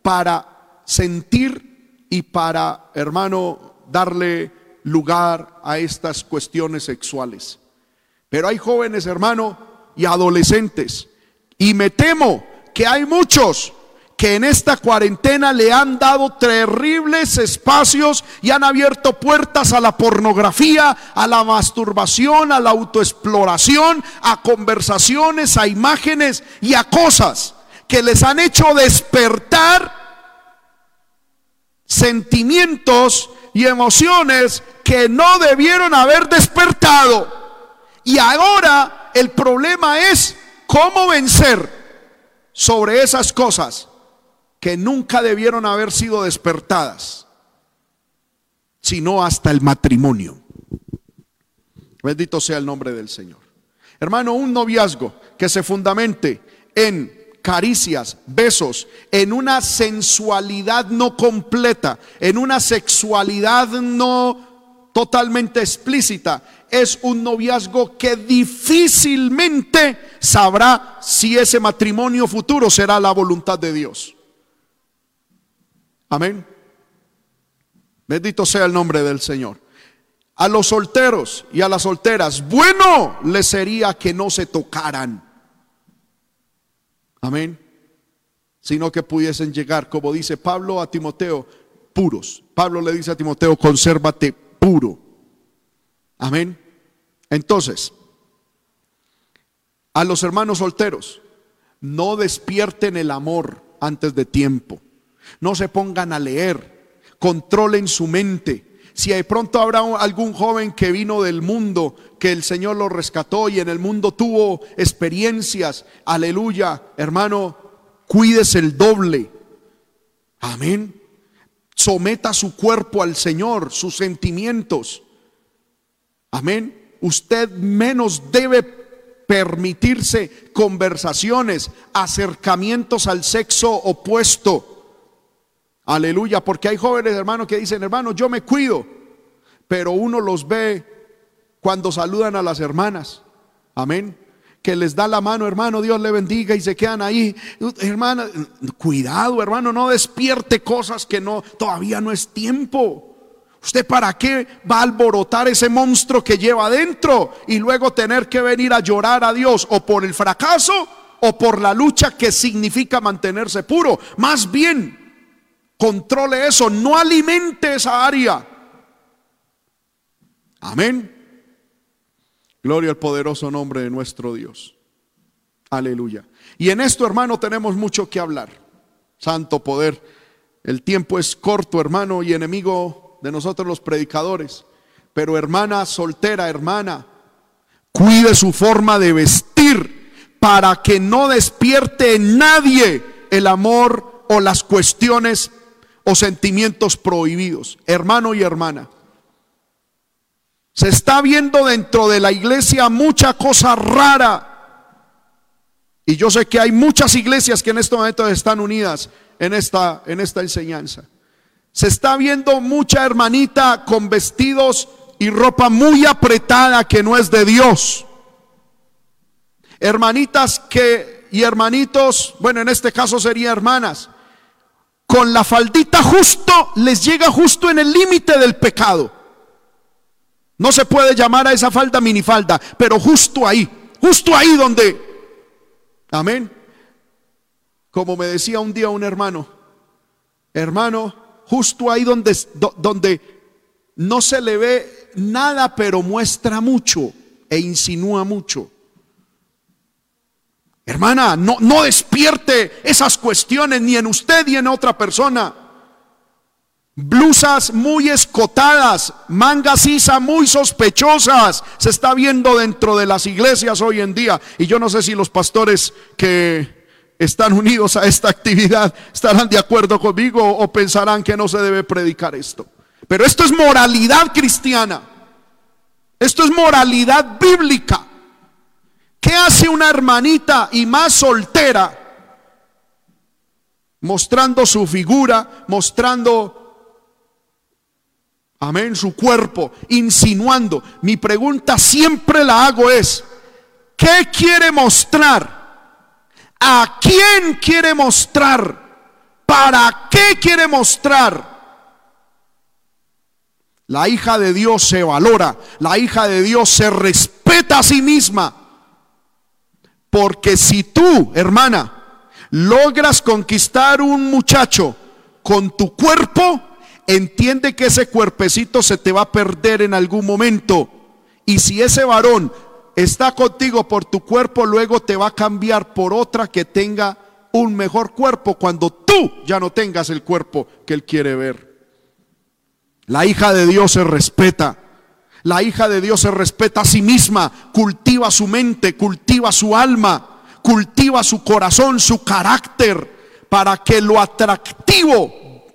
para sentir y para, hermano, darle lugar a estas cuestiones sexuales. Pero hay jóvenes, hermano, y adolescentes y me temo que hay muchos que en esta cuarentena le han dado terribles espacios y han abierto puertas a la pornografía, a la masturbación, a la autoexploración, a conversaciones, a imágenes y a cosas que les han hecho despertar sentimientos y emociones que no debieron haber despertado. Y ahora el problema es ¿Cómo vencer sobre esas cosas que nunca debieron haber sido despertadas, sino hasta el matrimonio? Bendito sea el nombre del Señor. Hermano, un noviazgo que se fundamente en caricias, besos, en una sensualidad no completa, en una sexualidad no totalmente explícita, es un noviazgo que difícilmente sabrá si ese matrimonio futuro será la voluntad de Dios. Amén. Bendito sea el nombre del Señor. A los solteros y a las solteras, bueno les sería que no se tocaran. Amén. Sino que pudiesen llegar, como dice Pablo a Timoteo, puros. Pablo le dice a Timoteo, consérvate puro. Amén. Entonces, a los hermanos solteros, no despierten el amor antes de tiempo. No se pongan a leer, controlen su mente. Si de pronto habrá algún joven que vino del mundo, que el Señor lo rescató y en el mundo tuvo experiencias, aleluya, hermano, cuídese el doble. Amén. Someta su cuerpo al Señor, sus sentimientos. Amén usted menos debe permitirse conversaciones, acercamientos al sexo opuesto. Aleluya, porque hay jóvenes hermanos que dicen, hermano, yo me cuido, pero uno los ve cuando saludan a las hermanas. Amén. Que les da la mano, hermano, Dios le bendiga y se quedan ahí. Hermana, cuidado, hermano, no despierte cosas que no todavía no es tiempo. ¿Usted para qué va a alborotar ese monstruo que lleva adentro y luego tener que venir a llorar a Dios o por el fracaso o por la lucha que significa mantenerse puro? Más bien, controle eso, no alimente esa área. Amén. Gloria al poderoso nombre de nuestro Dios. Aleluya. Y en esto, hermano, tenemos mucho que hablar. Santo poder. El tiempo es corto, hermano, y enemigo de nosotros los predicadores. Pero hermana soltera, hermana, cuide su forma de vestir para que no despierte en nadie el amor o las cuestiones o sentimientos prohibidos. Hermano y hermana. Se está viendo dentro de la iglesia mucha cosa rara. Y yo sé que hay muchas iglesias que en este momento están unidas en esta, en esta enseñanza. Se está viendo mucha hermanita con vestidos y ropa muy apretada que no es de Dios. Hermanitas que y hermanitos, bueno, en este caso serían hermanas, con la faldita justo les llega justo en el límite del pecado. No se puede llamar a esa falda minifalda, pero justo ahí, justo ahí donde, amén. Como me decía un día un hermano, hermano, justo ahí donde, donde no se le ve nada, pero muestra mucho e insinúa mucho. Hermana, no, no despierte esas cuestiones ni en usted ni en otra persona blusas muy escotadas, mangas sisa muy sospechosas, se está viendo dentro de las iglesias hoy en día. Y yo no sé si los pastores que están unidos a esta actividad estarán de acuerdo conmigo o pensarán que no se debe predicar esto. Pero esto es moralidad cristiana. Esto es moralidad bíblica. ¿Qué hace una hermanita y más soltera? Mostrando su figura, mostrando amén, su cuerpo, insinuando. Mi pregunta siempre la hago es, ¿qué quiere mostrar? ¿A quién quiere mostrar? ¿Para qué quiere mostrar? La hija de Dios se valora, la hija de Dios se respeta a sí misma. Porque si tú, hermana, logras conquistar un muchacho con tu cuerpo, entiende que ese cuerpecito se te va a perder en algún momento. Y si ese varón está contigo por tu cuerpo, luego te va a cambiar por otra que tenga un mejor cuerpo cuando tú ya no tengas el cuerpo que él quiere ver. La hija de Dios se respeta. La hija de Dios se respeta a sí misma, cultiva su mente, cultiva su alma, cultiva su corazón, su carácter, para que lo atractivo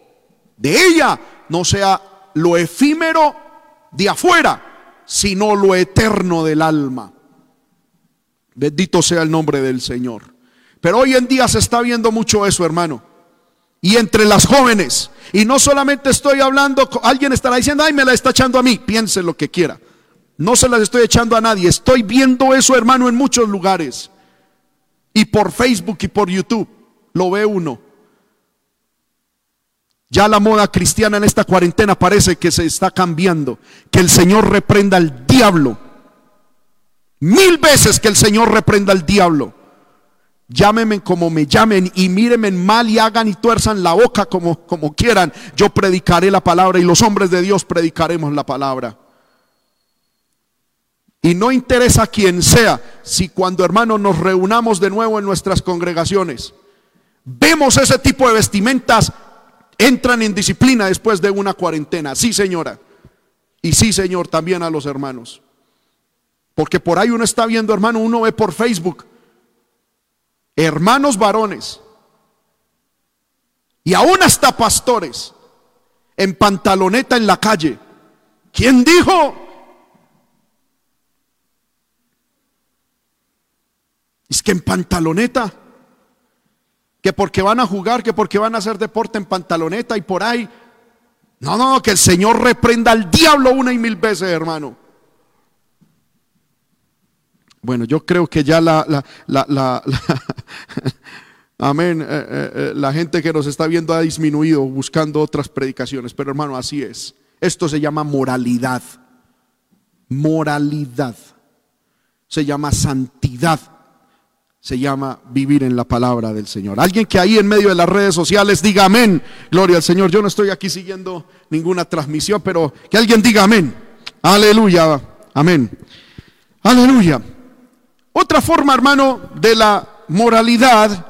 de ella no sea lo efímero de afuera, sino lo eterno del alma. Bendito sea el nombre del Señor. Pero hoy en día se está viendo mucho eso, hermano. Y entre las jóvenes. Y no solamente estoy hablando, alguien estará diciendo, ay, me la está echando a mí. Piense lo que quiera. No se las estoy echando a nadie. Estoy viendo eso, hermano, en muchos lugares. Y por Facebook y por YouTube. Lo ve uno. Ya la moda cristiana en esta cuarentena parece que se está cambiando. Que el Señor reprenda al diablo. Mil veces que el Señor reprenda al diablo. Llámenme como me llamen y mírenme mal y hagan y tuerzan la boca como, como quieran. Yo predicaré la palabra y los hombres de Dios predicaremos la palabra. Y no interesa quién sea, si cuando hermanos nos reunamos de nuevo en nuestras congregaciones, vemos ese tipo de vestimentas entran en disciplina después de una cuarentena. Sí, señora. Y sí, señor, también a los hermanos. Porque por ahí uno está viendo, hermano, uno ve por Facebook, hermanos varones, y aún hasta pastores, en pantaloneta en la calle. ¿Quién dijo? Es que en pantaloneta que porque van a jugar, que porque van a hacer deporte en pantaloneta y por ahí. No, no, que el Señor reprenda al diablo una y mil veces, hermano. Bueno, yo creo que ya la, amén, eh, eh, eh, la gente que nos está viendo ha disminuido buscando otras predicaciones, pero hermano, así es. Esto se llama moralidad. Moralidad. Se llama santidad se llama vivir en la palabra del Señor. Alguien que ahí en medio de las redes sociales diga amén. Gloria al Señor. Yo no estoy aquí siguiendo ninguna transmisión, pero que alguien diga amén. Aleluya. Amén. Aleluya. Otra forma, hermano, de la moralidad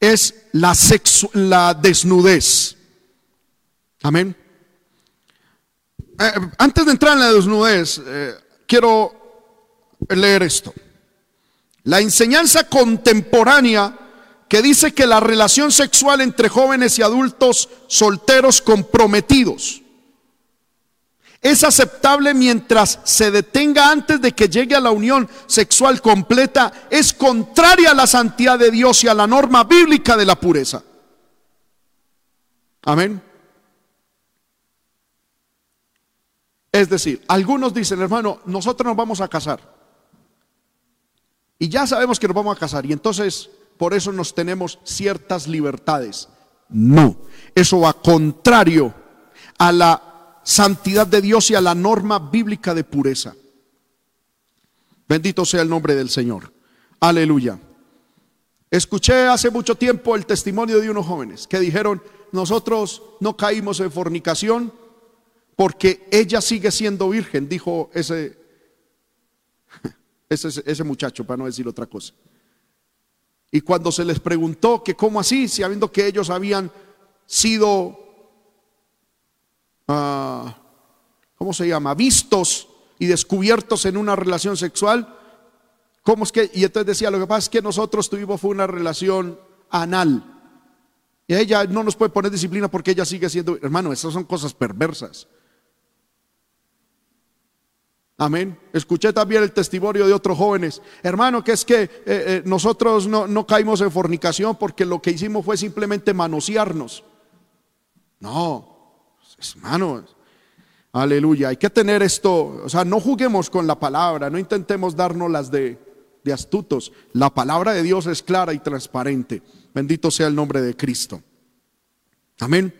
es la, la desnudez. Amén. Eh, antes de entrar en la desnudez, eh, quiero leer esto. La enseñanza contemporánea que dice que la relación sexual entre jóvenes y adultos solteros comprometidos es aceptable mientras se detenga antes de que llegue a la unión sexual completa, es contraria a la santidad de Dios y a la norma bíblica de la pureza. Amén. Es decir, algunos dicen, hermano, nosotros nos vamos a casar. Y ya sabemos que nos vamos a casar. Y entonces, por eso nos tenemos ciertas libertades. No, eso va contrario a la santidad de Dios y a la norma bíblica de pureza. Bendito sea el nombre del Señor. Aleluya. Escuché hace mucho tiempo el testimonio de unos jóvenes que dijeron, nosotros no caímos en fornicación porque ella sigue siendo virgen, dijo ese, ese, ese muchacho, para no decir otra cosa. Y cuando se les preguntó que cómo así, sabiendo que ellos habían sido Ah, ¿cómo se llama? Vistos y descubiertos en una relación sexual. ¿Cómo es que? Y entonces decía, lo que pasa es que nosotros tuvimos fue una relación anal. Y ella no nos puede poner disciplina porque ella sigue siendo, hermano, esas son cosas perversas. Amén. Escuché también el testimonio de otros jóvenes. Hermano, que es que eh, eh, nosotros no, no caímos en fornicación porque lo que hicimos fue simplemente manosearnos. No, Hermanos, aleluya, hay que tener esto, o sea, no juguemos con la palabra, no intentemos darnos las de, de astutos. La palabra de Dios es clara y transparente. Bendito sea el nombre de Cristo. Amén.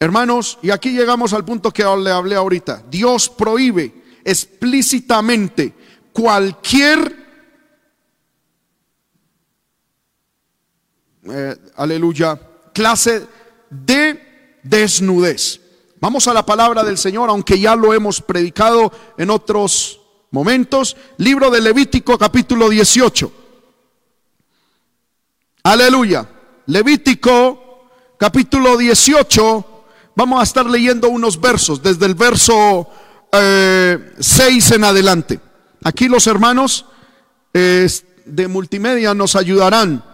Hermanos, y aquí llegamos al punto que le hablé ahorita. Dios prohíbe explícitamente cualquier, eh, aleluya, clase de desnudez. Vamos a la palabra del Señor, aunque ya lo hemos predicado en otros momentos. Libro de Levítico capítulo 18. Aleluya. Levítico capítulo 18. Vamos a estar leyendo unos versos, desde el verso 6 eh, en adelante. Aquí los hermanos de multimedia nos ayudarán,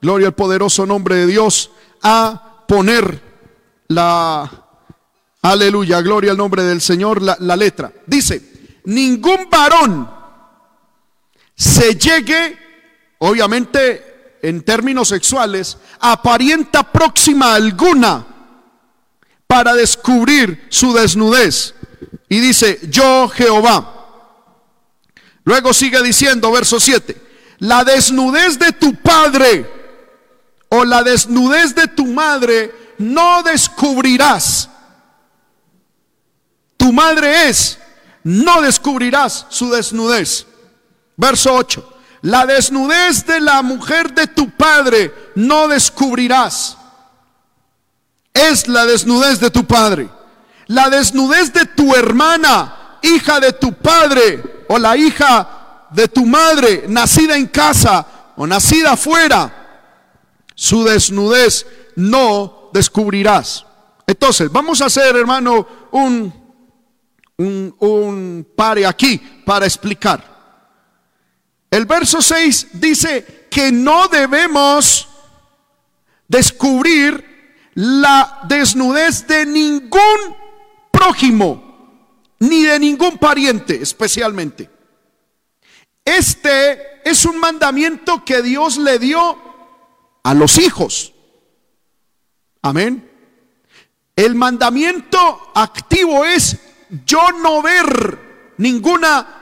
gloria al poderoso nombre de Dios, a poner la, aleluya, gloria al nombre del Señor, la, la letra. Dice, ningún varón se llegue, obviamente en términos sexuales, a parienta próxima alguna para descubrir su desnudez. Y dice, yo Jehová. Luego sigue diciendo, verso 7, la desnudez de tu padre o la desnudez de tu madre no descubrirás. Tu madre es, no descubrirás su desnudez. Verso 8. La desnudez de la mujer de tu padre no descubrirás. Es la desnudez de tu padre. La desnudez de tu hermana, hija de tu padre, o la hija de tu madre, nacida en casa o nacida afuera, su desnudez no descubrirás. Entonces, vamos a hacer, hermano, un, un, un pare aquí para explicar. El verso 6 dice que no debemos descubrir la desnudez de ningún prójimo, ni de ningún pariente especialmente. Este es un mandamiento que Dios le dio a los hijos. Amén. El mandamiento activo es yo no ver ninguna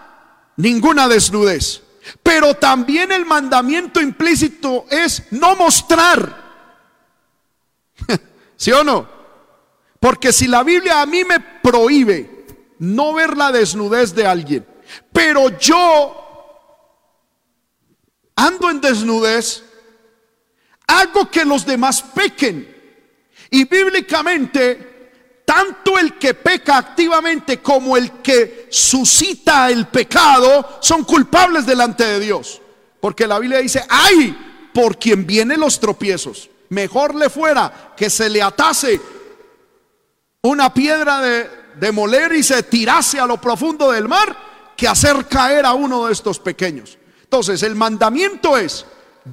ninguna desnudez. Pero también el mandamiento implícito es no mostrar. ¿Sí o no? Porque si la Biblia a mí me prohíbe no ver la desnudez de alguien, pero yo ando en desnudez, hago que los demás pequen. Y bíblicamente, tanto el que peca activamente como el que suscita el pecado son culpables delante de Dios. Porque la Biblia dice, ay, por quien vienen los tropiezos. Mejor le fuera que se le atase una piedra de, de moler y se tirase a lo profundo del mar que hacer caer a uno de estos pequeños. Entonces, el mandamiento es,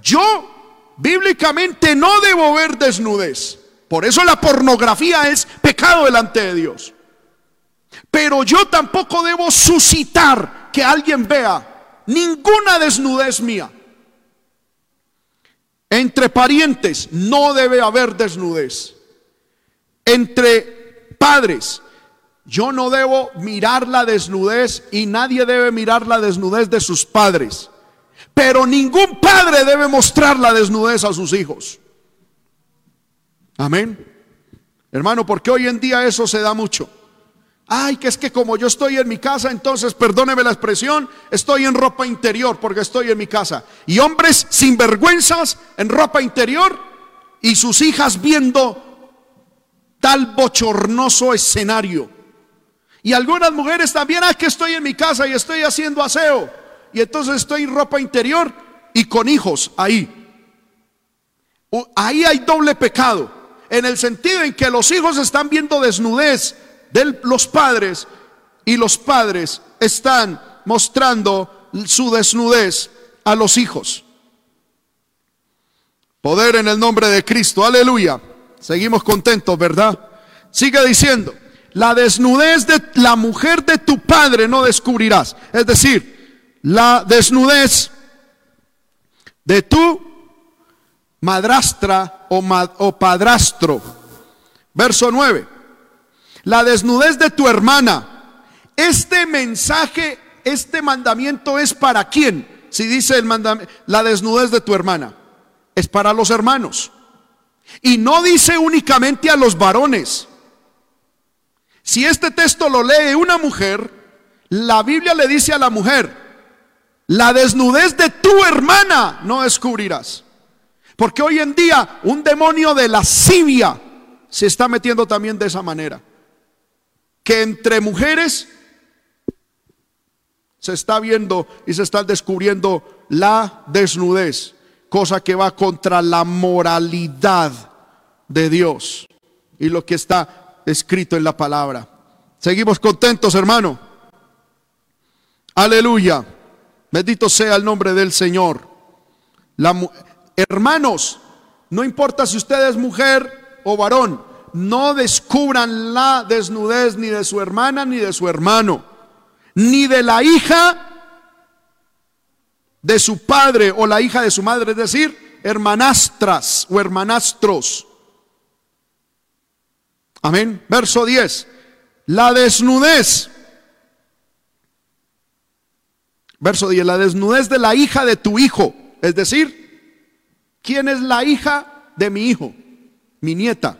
yo bíblicamente no debo ver desnudez. Por eso la pornografía es pecado delante de Dios. Pero yo tampoco debo suscitar que alguien vea ninguna desnudez mía. Entre parientes no debe haber desnudez. Entre padres, yo no debo mirar la desnudez y nadie debe mirar la desnudez de sus padres. Pero ningún padre debe mostrar la desnudez a sus hijos. Amén. Hermano, porque hoy en día eso se da mucho. Ay, que es que como yo estoy en mi casa, entonces, perdóneme la expresión, estoy en ropa interior porque estoy en mi casa. Y hombres sin vergüenzas en ropa interior y sus hijas viendo tal bochornoso escenario. Y algunas mujeres también, ay, que estoy en mi casa y estoy haciendo aseo. Y entonces estoy en ropa interior y con hijos ahí. Ahí hay doble pecado, en el sentido en que los hijos están viendo desnudez de los padres y los padres están mostrando su desnudez a los hijos. Poder en el nombre de Cristo, aleluya. Seguimos contentos, ¿verdad? Sigue diciendo, la desnudez de la mujer de tu padre no descubrirás. Es decir, la desnudez de tu madrastra o, o padrastro. Verso 9 la desnudez de tu hermana. Este mensaje, este mandamiento es para quién? Si dice el mandamiento, la desnudez de tu hermana, es para los hermanos. Y no dice únicamente a los varones. Si este texto lo lee una mujer, la Biblia le dice a la mujer, la desnudez de tu hermana no descubrirás. Porque hoy en día un demonio de lascivia se está metiendo también de esa manera que entre mujeres se está viendo y se está descubriendo la desnudez, cosa que va contra la moralidad de Dios y lo que está escrito en la palabra. Seguimos contentos, hermano. Aleluya. Bendito sea el nombre del Señor. Hermanos, no importa si usted es mujer o varón, no descubran la desnudez ni de su hermana ni de su hermano, ni de la hija de su padre o la hija de su madre, es decir, hermanastras o hermanastros. Amén. Verso 10. La desnudez. Verso 10. La desnudez de la hija de tu hijo. Es decir, ¿quién es la hija de mi hijo? Mi nieta.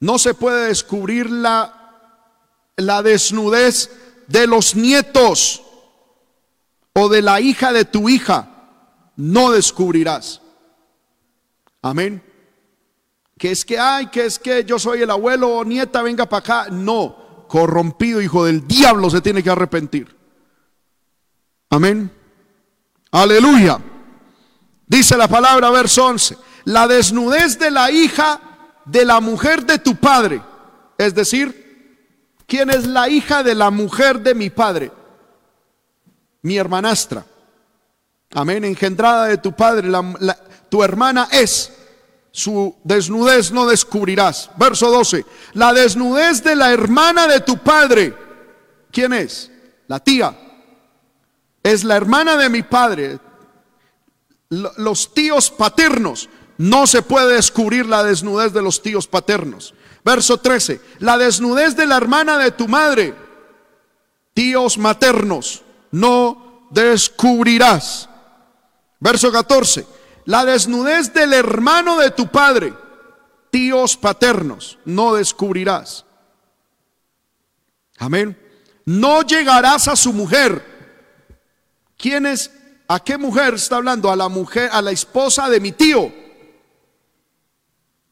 No se puede descubrir la, la desnudez de los nietos o de la hija de tu hija. No descubrirás. Amén. Que es que, ay, que es que yo soy el abuelo o nieta, venga para acá. No, corrompido hijo del diablo se tiene que arrepentir. Amén. Aleluya. Dice la palabra, verso 11. La desnudez de la hija de la mujer de tu padre. Es decir, ¿quién es la hija de la mujer de mi padre? Mi hermanastra. Amén, engendrada de tu padre, tu hermana es. Su desnudez no descubrirás. Verso 12. La desnudez de la hermana de tu padre. ¿Quién es? La tía. Es la hermana de mi padre. Los tíos paternos no se puede descubrir la desnudez de los tíos paternos. Verso 13, la desnudez de la hermana de tu madre, tíos maternos, no descubrirás. Verso 14, la desnudez del hermano de tu padre, tíos paternos, no descubrirás. Amén. No llegarás a su mujer. ¿Quién es? ¿A qué mujer está hablando? A la mujer, a la esposa de mi tío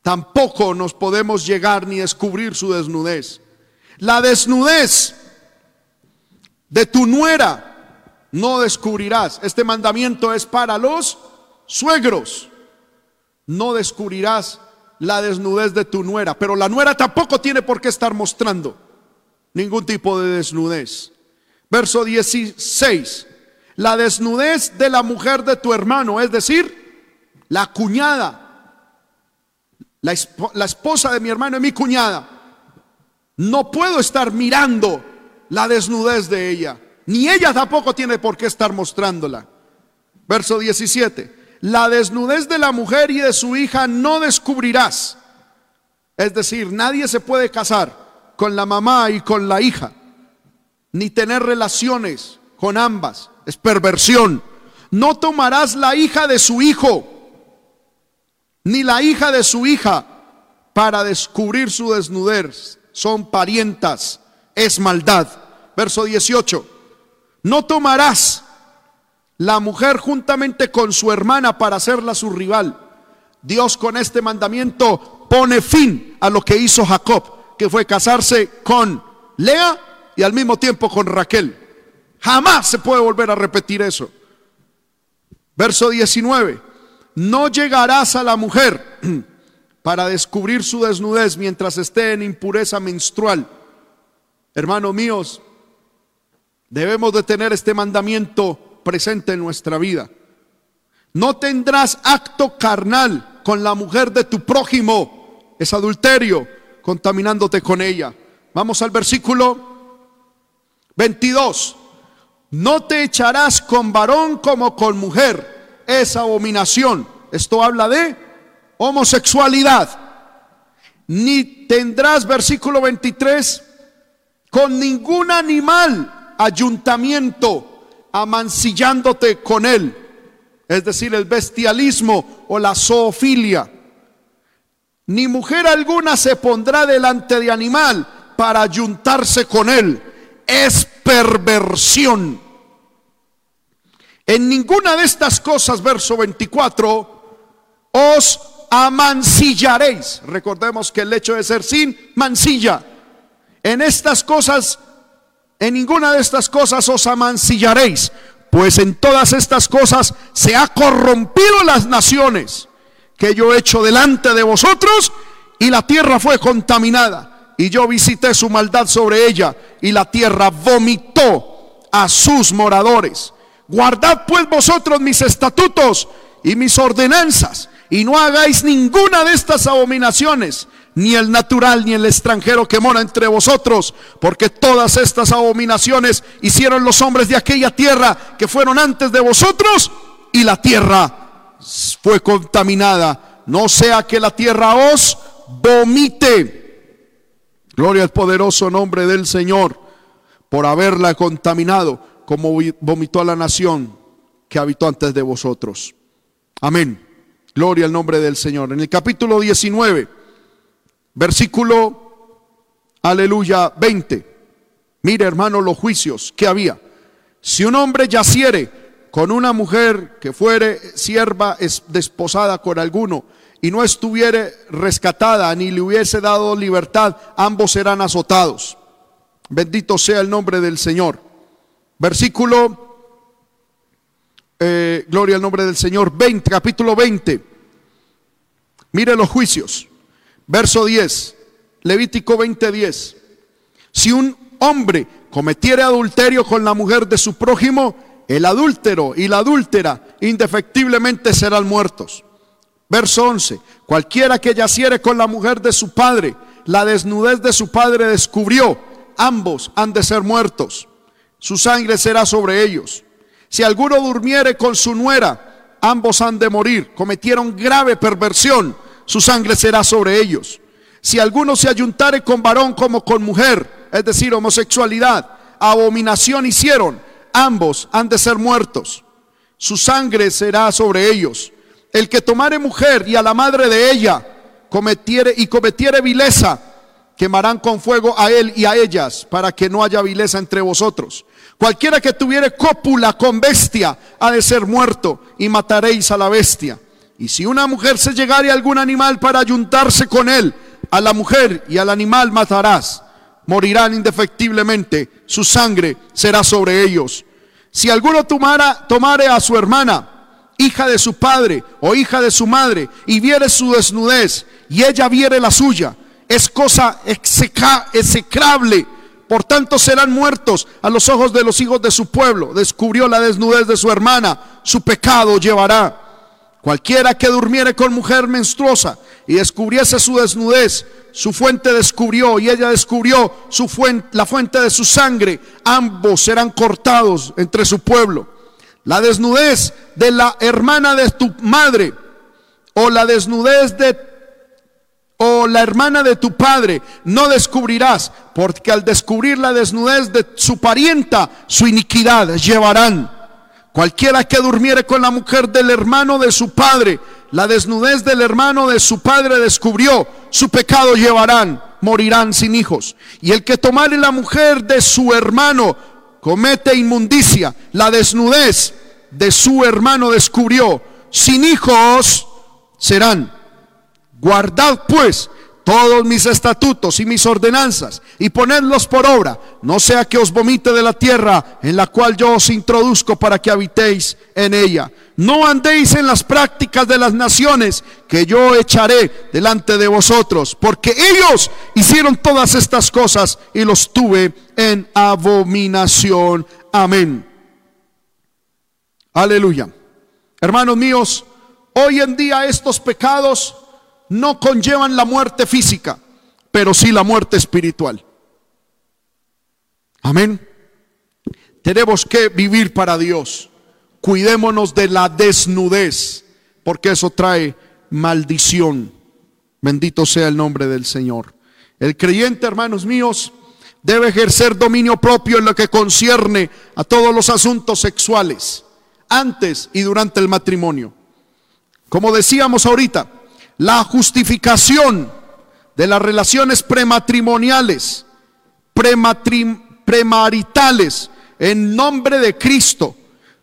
tampoco nos podemos llegar ni descubrir su desnudez. La desnudez de tu nuera no descubrirás. Este mandamiento es para los suegros. No descubrirás la desnudez de tu nuera, pero la nuera tampoco tiene por qué estar mostrando ningún tipo de desnudez. Verso 16. La desnudez de la mujer de tu hermano, es decir, la cuñada, la, esposa de mi hermano es mi cuñada. No puedo estar mirando la desnudez de ella, ni ella tampoco tiene por qué estar mostrándola. Verso 17, la desnudez de la mujer y de su hija no descubrirás. Es decir, nadie se puede casar con la mamá y con la hija, ni tener relaciones con ambas. Es perversión. No tomarás la hija de su hijo, ni la hija de su hija, para descubrir su desnudez son parientas, es maldad. Verso 18, no tomarás la mujer juntamente con su hermana para hacerla su rival. Dios con este mandamiento pone fin a lo que hizo Jacob, que fue casarse con Lea y al mismo tiempo con Raquel. Jamás se puede volver a repetir eso. Verso 19, no llegarás a la mujer para descubrir su desnudez mientras esté en impureza menstrual. Hermanos míos, debemos de tener este mandamiento presente en nuestra vida. No tendrás acto carnal con la mujer de tu prójimo, es adulterio, contaminándote con ella. Vamos al versículo 22. No te echarás con varón como con mujer, es abominación. Esto habla de homosexualidad. Ni tendrás, versículo 23, con ningún animal ayuntamiento, amancillándote con él. Es decir, el bestialismo o la zoofilia. Ni mujer alguna se pondrá delante de animal para ayuntarse con él. Es perversión. En ninguna de estas cosas, verso 24, os amancillaréis. Recordemos que el hecho de ser sin mancilla. En estas cosas, en ninguna de estas cosas os amancillaréis, pues en todas estas cosas se ha corrompido las naciones que yo he hecho delante de vosotros y la tierra fue contaminada y yo visité su maldad sobre ella y la tierra vomitó a sus moradores. Guardad pues vosotros mis estatutos y mis ordenanzas y no hagáis ninguna de estas abominaciones, ni el natural ni el extranjero que mora entre vosotros, porque todas estas abominaciones hicieron los hombres de aquella tierra que fueron antes de vosotros, y la tierra fue contaminada. No sea que la tierra os vomite. Gloria al poderoso nombre del Señor por haberla contaminado, como vomitó a la nación que habitó antes de vosotros. Amén. Gloria al nombre del Señor. En el capítulo 19, versículo, aleluya, 20. Mire hermano los juicios que había. Si un hombre yaciere con una mujer que fuere sierva desposada con alguno y no estuviere rescatada ni le hubiese dado libertad, ambos serán azotados. Bendito sea el nombre del Señor. Versículo eh, gloria al nombre del Señor, 20, capítulo 20. Mire los juicios. Verso 10, Levítico 20, 10. Si un hombre cometiere adulterio con la mujer de su prójimo, el adúltero y la adúltera indefectiblemente serán muertos. Verso 11, cualquiera que yaciere con la mujer de su padre, la desnudez de su padre descubrió, ambos han de ser muertos. Su sangre será sobre ellos. Si alguno durmiere con su nuera, ambos han de morir. Cometieron grave perversión, su sangre será sobre ellos. Si alguno se ayuntare con varón como con mujer, es decir, homosexualidad, abominación hicieron, ambos han de ser muertos. Su sangre será sobre ellos. El que tomare mujer y a la madre de ella cometiere y cometiere vileza, quemarán con fuego a él y a ellas, para que no haya vileza entre vosotros. Cualquiera que tuviere cópula con bestia ha de ser muerto y mataréis a la bestia. Y si una mujer se llegare a algún animal para ayuntarse con él, a la mujer y al animal matarás. Morirán indefectiblemente, su sangre será sobre ellos. Si alguno tomara, tomare a su hermana, hija de su padre o hija de su madre, y viere su desnudez, y ella viere la suya, es cosa execrable Por tanto serán muertos a los ojos de los hijos de su pueblo. Descubrió la desnudez de su hermana, su pecado llevará. Cualquiera que durmiere con mujer menstruosa y descubriese su desnudez, su fuente descubrió y ella descubrió su fuente, la fuente de su sangre, ambos serán cortados entre su pueblo. La desnudez de la hermana de tu madre o la desnudez de la hermana de tu padre no descubrirás, porque al descubrir la desnudez de su parienta, su iniquidad llevarán. Cualquiera que durmiere con la mujer del hermano de su padre, la desnudez del hermano de su padre descubrió, su pecado llevarán, morirán sin hijos. Y el que tomare la mujer de su hermano, comete inmundicia, la desnudez de su hermano descubrió, sin hijos serán. Guardad pues todos mis estatutos y mis ordenanzas y ponedlos por obra, no sea que os vomite de la tierra en la cual yo os introduzco para que habitéis en ella. No andéis en las prácticas de las naciones que yo echaré delante de vosotros, porque ellos hicieron todas estas cosas y los tuve en abominación. Amén. Aleluya. Hermanos míos, hoy en día estos pecados no conllevan la muerte física, pero sí la muerte espiritual. Amén. Tenemos que vivir para Dios. Cuidémonos de la desnudez, porque eso trae maldición. Bendito sea el nombre del Señor. El creyente, hermanos míos, debe ejercer dominio propio en lo que concierne a todos los asuntos sexuales, antes y durante el matrimonio. Como decíamos ahorita, la justificación de las relaciones prematrimoniales, premaritales, en nombre de Cristo,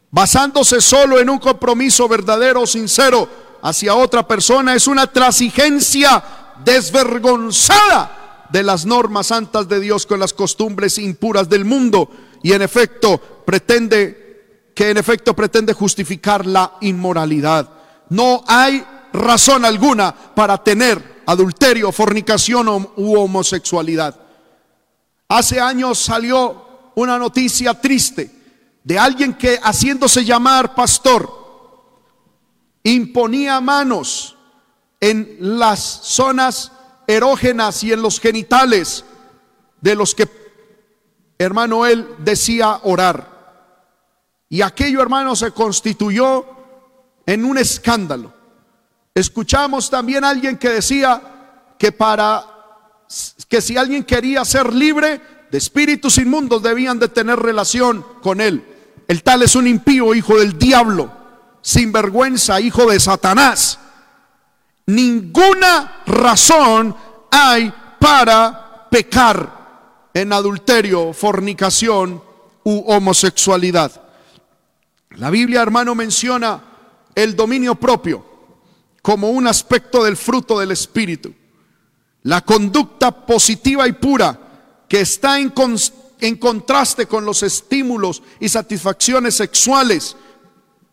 basándose solo en un compromiso verdadero, sincero hacia otra persona, es una transigencia desvergonzada de las normas santas de Dios con las costumbres impuras del mundo y en efecto pretende que en efecto pretende justificar la inmoralidad. No hay razón alguna para tener adulterio, fornicación u homosexualidad. Hace años salió una noticia triste de alguien que haciéndose llamar pastor imponía manos en las zonas erógenas y en los genitales de los que, hermano, él decía orar. Y aquello, hermano, se constituyó en un escándalo. Escuchamos también a alguien que decía que para que si alguien quería ser libre de espíritus inmundos debían de tener relación con él. El tal es un impío, hijo del diablo, sin vergüenza, hijo de Satanás. Ninguna razón hay para pecar en adulterio, fornicación u homosexualidad. La Biblia, hermano, menciona el dominio propio como un aspecto del fruto del Espíritu. La conducta positiva y pura que está en, contraste con los estímulos y satisfacciones sexuales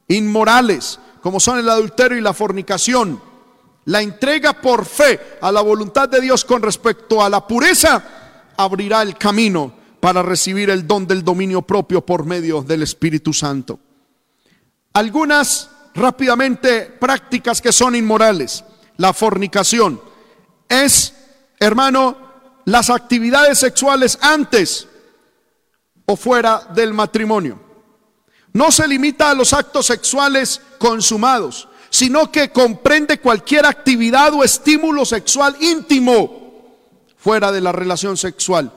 inmorales, como son el adulterio y la fornicación. La entrega por fe a la voluntad de Dios con respecto a la pureza abrirá el camino para recibir el don del dominio propio por medio del Espíritu Santo. Algunas rápidamente prácticas que son inmorales. La fornicación es, hermano, las actividades sexuales antes o fuera del matrimonio. No se limita a los actos sexuales consumados, sino que comprende cualquier actividad o estímulo sexual íntimo fuera de la relación sexual.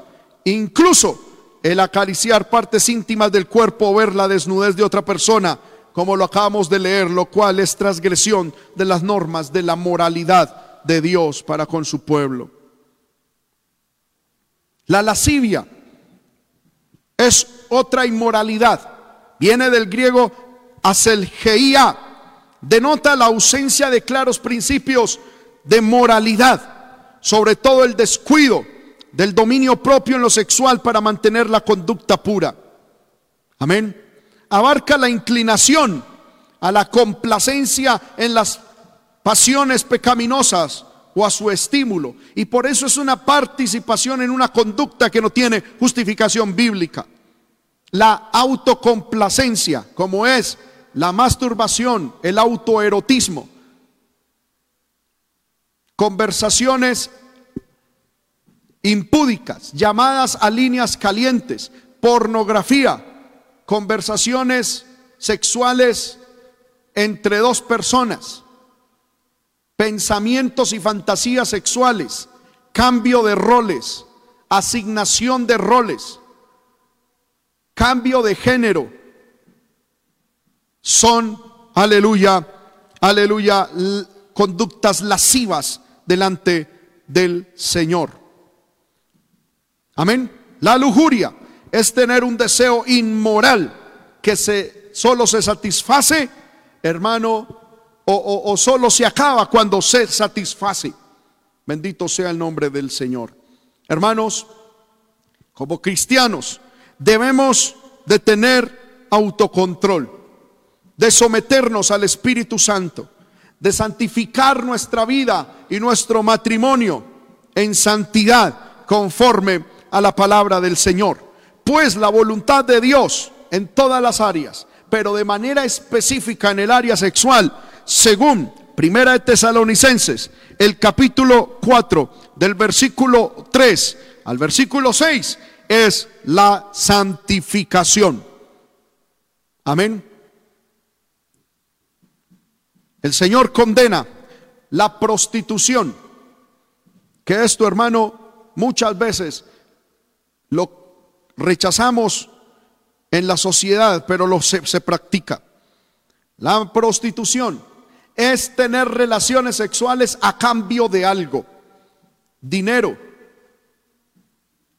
Incluso el acariciar partes íntimas del cuerpo o ver la desnudez de otra persona como lo acabamos de leer, lo cual es transgresión de las normas de la moralidad de Dios para con su pueblo. La lascivia es otra inmoralidad. Viene del griego aselgeia. Denota la ausencia de claros principios de moralidad, sobre todo el descuido del dominio propio en lo sexual para mantener la conducta pura. Amén abarca la inclinación a la complacencia en las pasiones pecaminosas o a su estímulo. Y por eso es una participación en una conducta que no tiene justificación bíblica. La autocomplacencia, como es la masturbación, el autoerotismo, conversaciones impúdicas, llamadas a líneas calientes, pornografía, conversaciones sexuales entre dos personas, pensamientos y fantasías sexuales, cambio de roles, asignación de roles, cambio de género, son, aleluya, aleluya, conductas lascivas delante del Señor. Amén. La lujuria es tener un deseo inmoral que se solo se satisface, hermano, o, o solo se acaba cuando se satisface. Bendito sea el nombre del Señor. Hermanos, como cristianos debemos de tener autocontrol, de someternos al Espíritu Santo, de santificar nuestra vida y nuestro matrimonio en santidad conforme a la palabra del Señor. Pues la voluntad de Dios en todas las áreas, pero de manera específica en el área sexual, según Primera de Tesalonicenses, el capítulo 4, del versículo 3 al versículo 6, es la santificación. Amén. El Señor condena la prostitución, que esto, hermano, muchas veces lo rechazamos en la sociedad, pero lo se, se practica. La prostitución es tener relaciones sexuales a cambio de algo, dinero,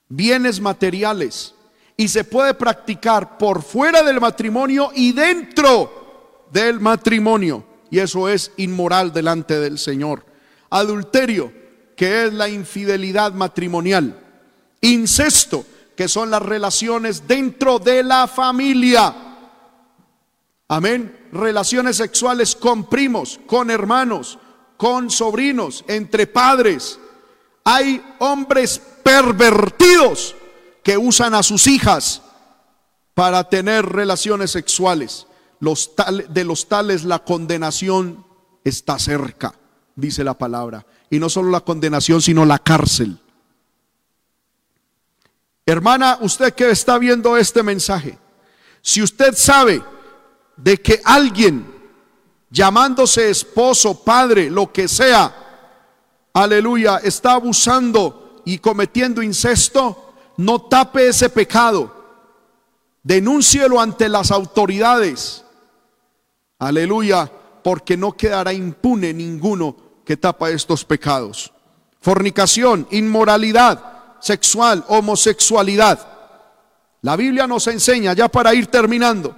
bienes materiales, y se puede practicar por fuera del matrimonio y dentro del matrimonio, y eso es inmoral delante del Señor. Adulterio, que es la infidelidad matrimonial. Incesto, que son las relaciones dentro de la familia. Amén. Relaciones sexuales con primos, con hermanos, con sobrinos, entre padres. Hay hombres pervertidos que usan a sus hijas para tener relaciones sexuales. Los de los tales la condenación está cerca, dice la palabra. Y no solo la condenación, sino la cárcel. Hermana, usted que está viendo este mensaje, si usted sabe de que alguien llamándose esposo, padre, lo que sea, aleluya, está abusando y cometiendo incesto, no tape ese pecado. Denúncielo ante las autoridades. Aleluya, porque no quedará impune ninguno que tapa estos pecados. Fornicación, inmoralidad, sexual, homosexualidad. La Biblia nos enseña, ya para ir terminando,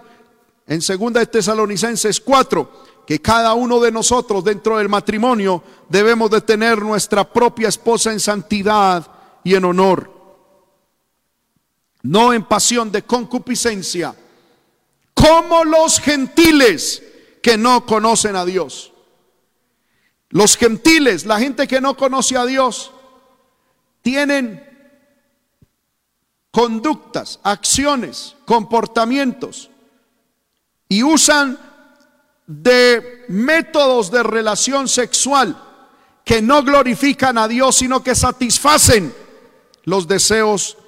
en 2 de Tesalonicenses 4, que cada uno de nosotros dentro del matrimonio debemos de tener nuestra propia esposa en santidad y en honor, no en pasión de concupiscencia, como los gentiles que no conocen a Dios. Los gentiles, la gente que no conoce a Dios, tienen conductas, acciones, comportamientos y usan de métodos de relación sexual que no glorifican a Dios, sino que satisfacen los deseos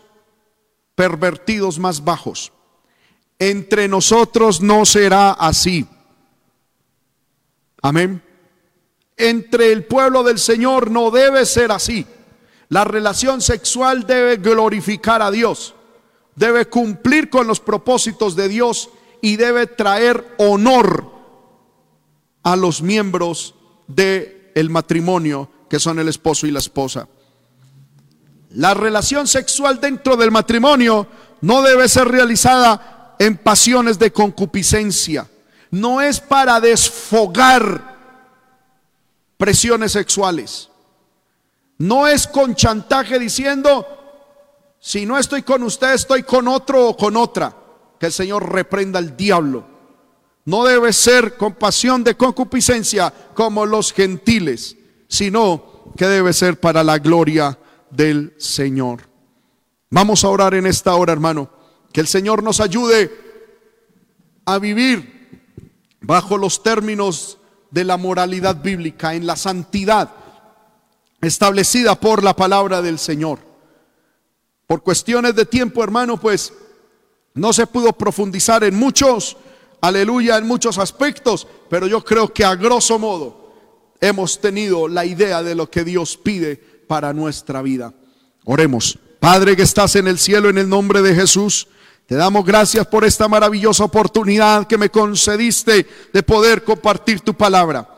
pervertidos más bajos. Entre nosotros no será así. Amén. Entre el pueblo del Señor no debe ser así. La relación sexual debe glorificar a Dios, debe cumplir con los propósitos de Dios y debe traer honor a los miembros del el matrimonio, que son el esposo y la esposa. La relación sexual dentro del matrimonio no debe ser realizada en pasiones de concupiscencia. No es para desfogar presiones sexuales. No es con chantaje diciendo, si no estoy con usted, estoy con otro o con otra. Que el Señor reprenda al diablo. No debe ser con pasión de concupiscencia como los gentiles, sino que debe ser para la gloria del Señor. Vamos a orar en esta hora, hermano. Que el Señor nos ayude a vivir bajo los términos de la moralidad bíblica, en la santidad establecida por la palabra del Señor. Por cuestiones de tiempo, hermano, pues no se pudo profundizar en muchos, aleluya, en muchos aspectos, pero yo creo que a grosso modo hemos tenido la idea de lo que Dios pide para nuestra vida. Oremos. Padre que estás en el cielo, en el nombre de Jesús, te damos gracias por esta maravillosa oportunidad que me concediste de poder compartir tu palabra.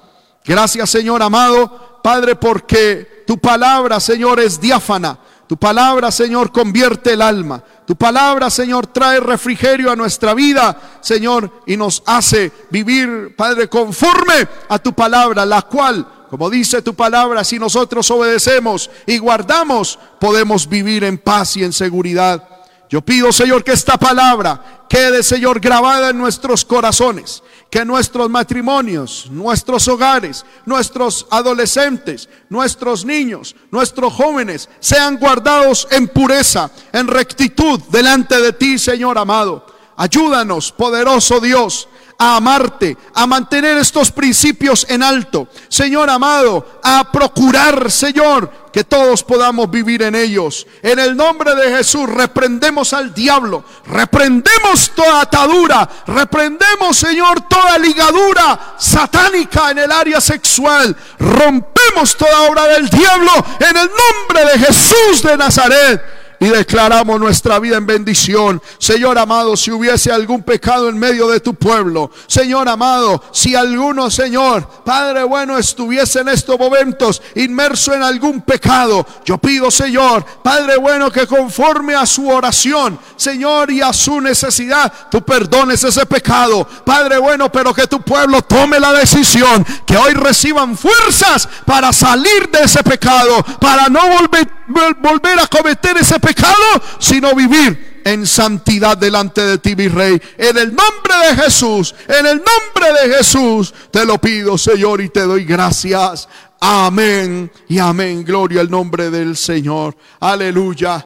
Gracias Señor amado, Padre, porque tu palabra, Señor, es diáfana. Tu palabra, Señor, convierte el alma. Tu palabra, Señor, trae refrigerio a nuestra vida, Señor, y nos hace vivir, Padre, conforme a tu palabra, la cual como dice tu palabra, si nosotros obedecemos y guardamos, podemos vivir en paz y en seguridad. Yo pido, Señor, que esta palabra quede, Señor, grabada en nuestros corazones, que nuestros matrimonios, nuestros hogares, nuestros adolescentes, nuestros niños, nuestros jóvenes sean guardados en pureza, en rectitud delante de ti, Señor amado. Ayúdanos, poderoso Dios, a amarte, a mantener estos principios en alto. Señor amado, a procurar, Señor, que todos podamos vivir en ellos. En el nombre de Jesús reprendemos al diablo, reprendemos toda atadura, reprendemos, Señor, toda ligadura satánica en el área sexual. Rompemos toda obra del diablo en el nombre de Jesús de Nazaret y declaramos nuestra vida en bendición. Señor amado, si hubiese algún pecado en medio de tu pueblo, Señor amado, si alguno, Señor, Padre bueno, estuviese en estos momentos inmerso en algún pecado, yo pido, Señor, Padre bueno, que conforme a su oración, Señor, y a su necesidad, tú perdones ese pecado. Padre bueno, pero que tu pueblo tome la decisión, que hoy reciban fuerzas para salir de ese pecado, para no volver, volver a cometer ese pecado sino vivir en santidad delante de ti, mi rey. En el nombre de Jesús, en el nombre de Jesús, te lo pido, Señor, y te doy gracias. Amén y amén. Gloria al nombre del Señor. Aleluya.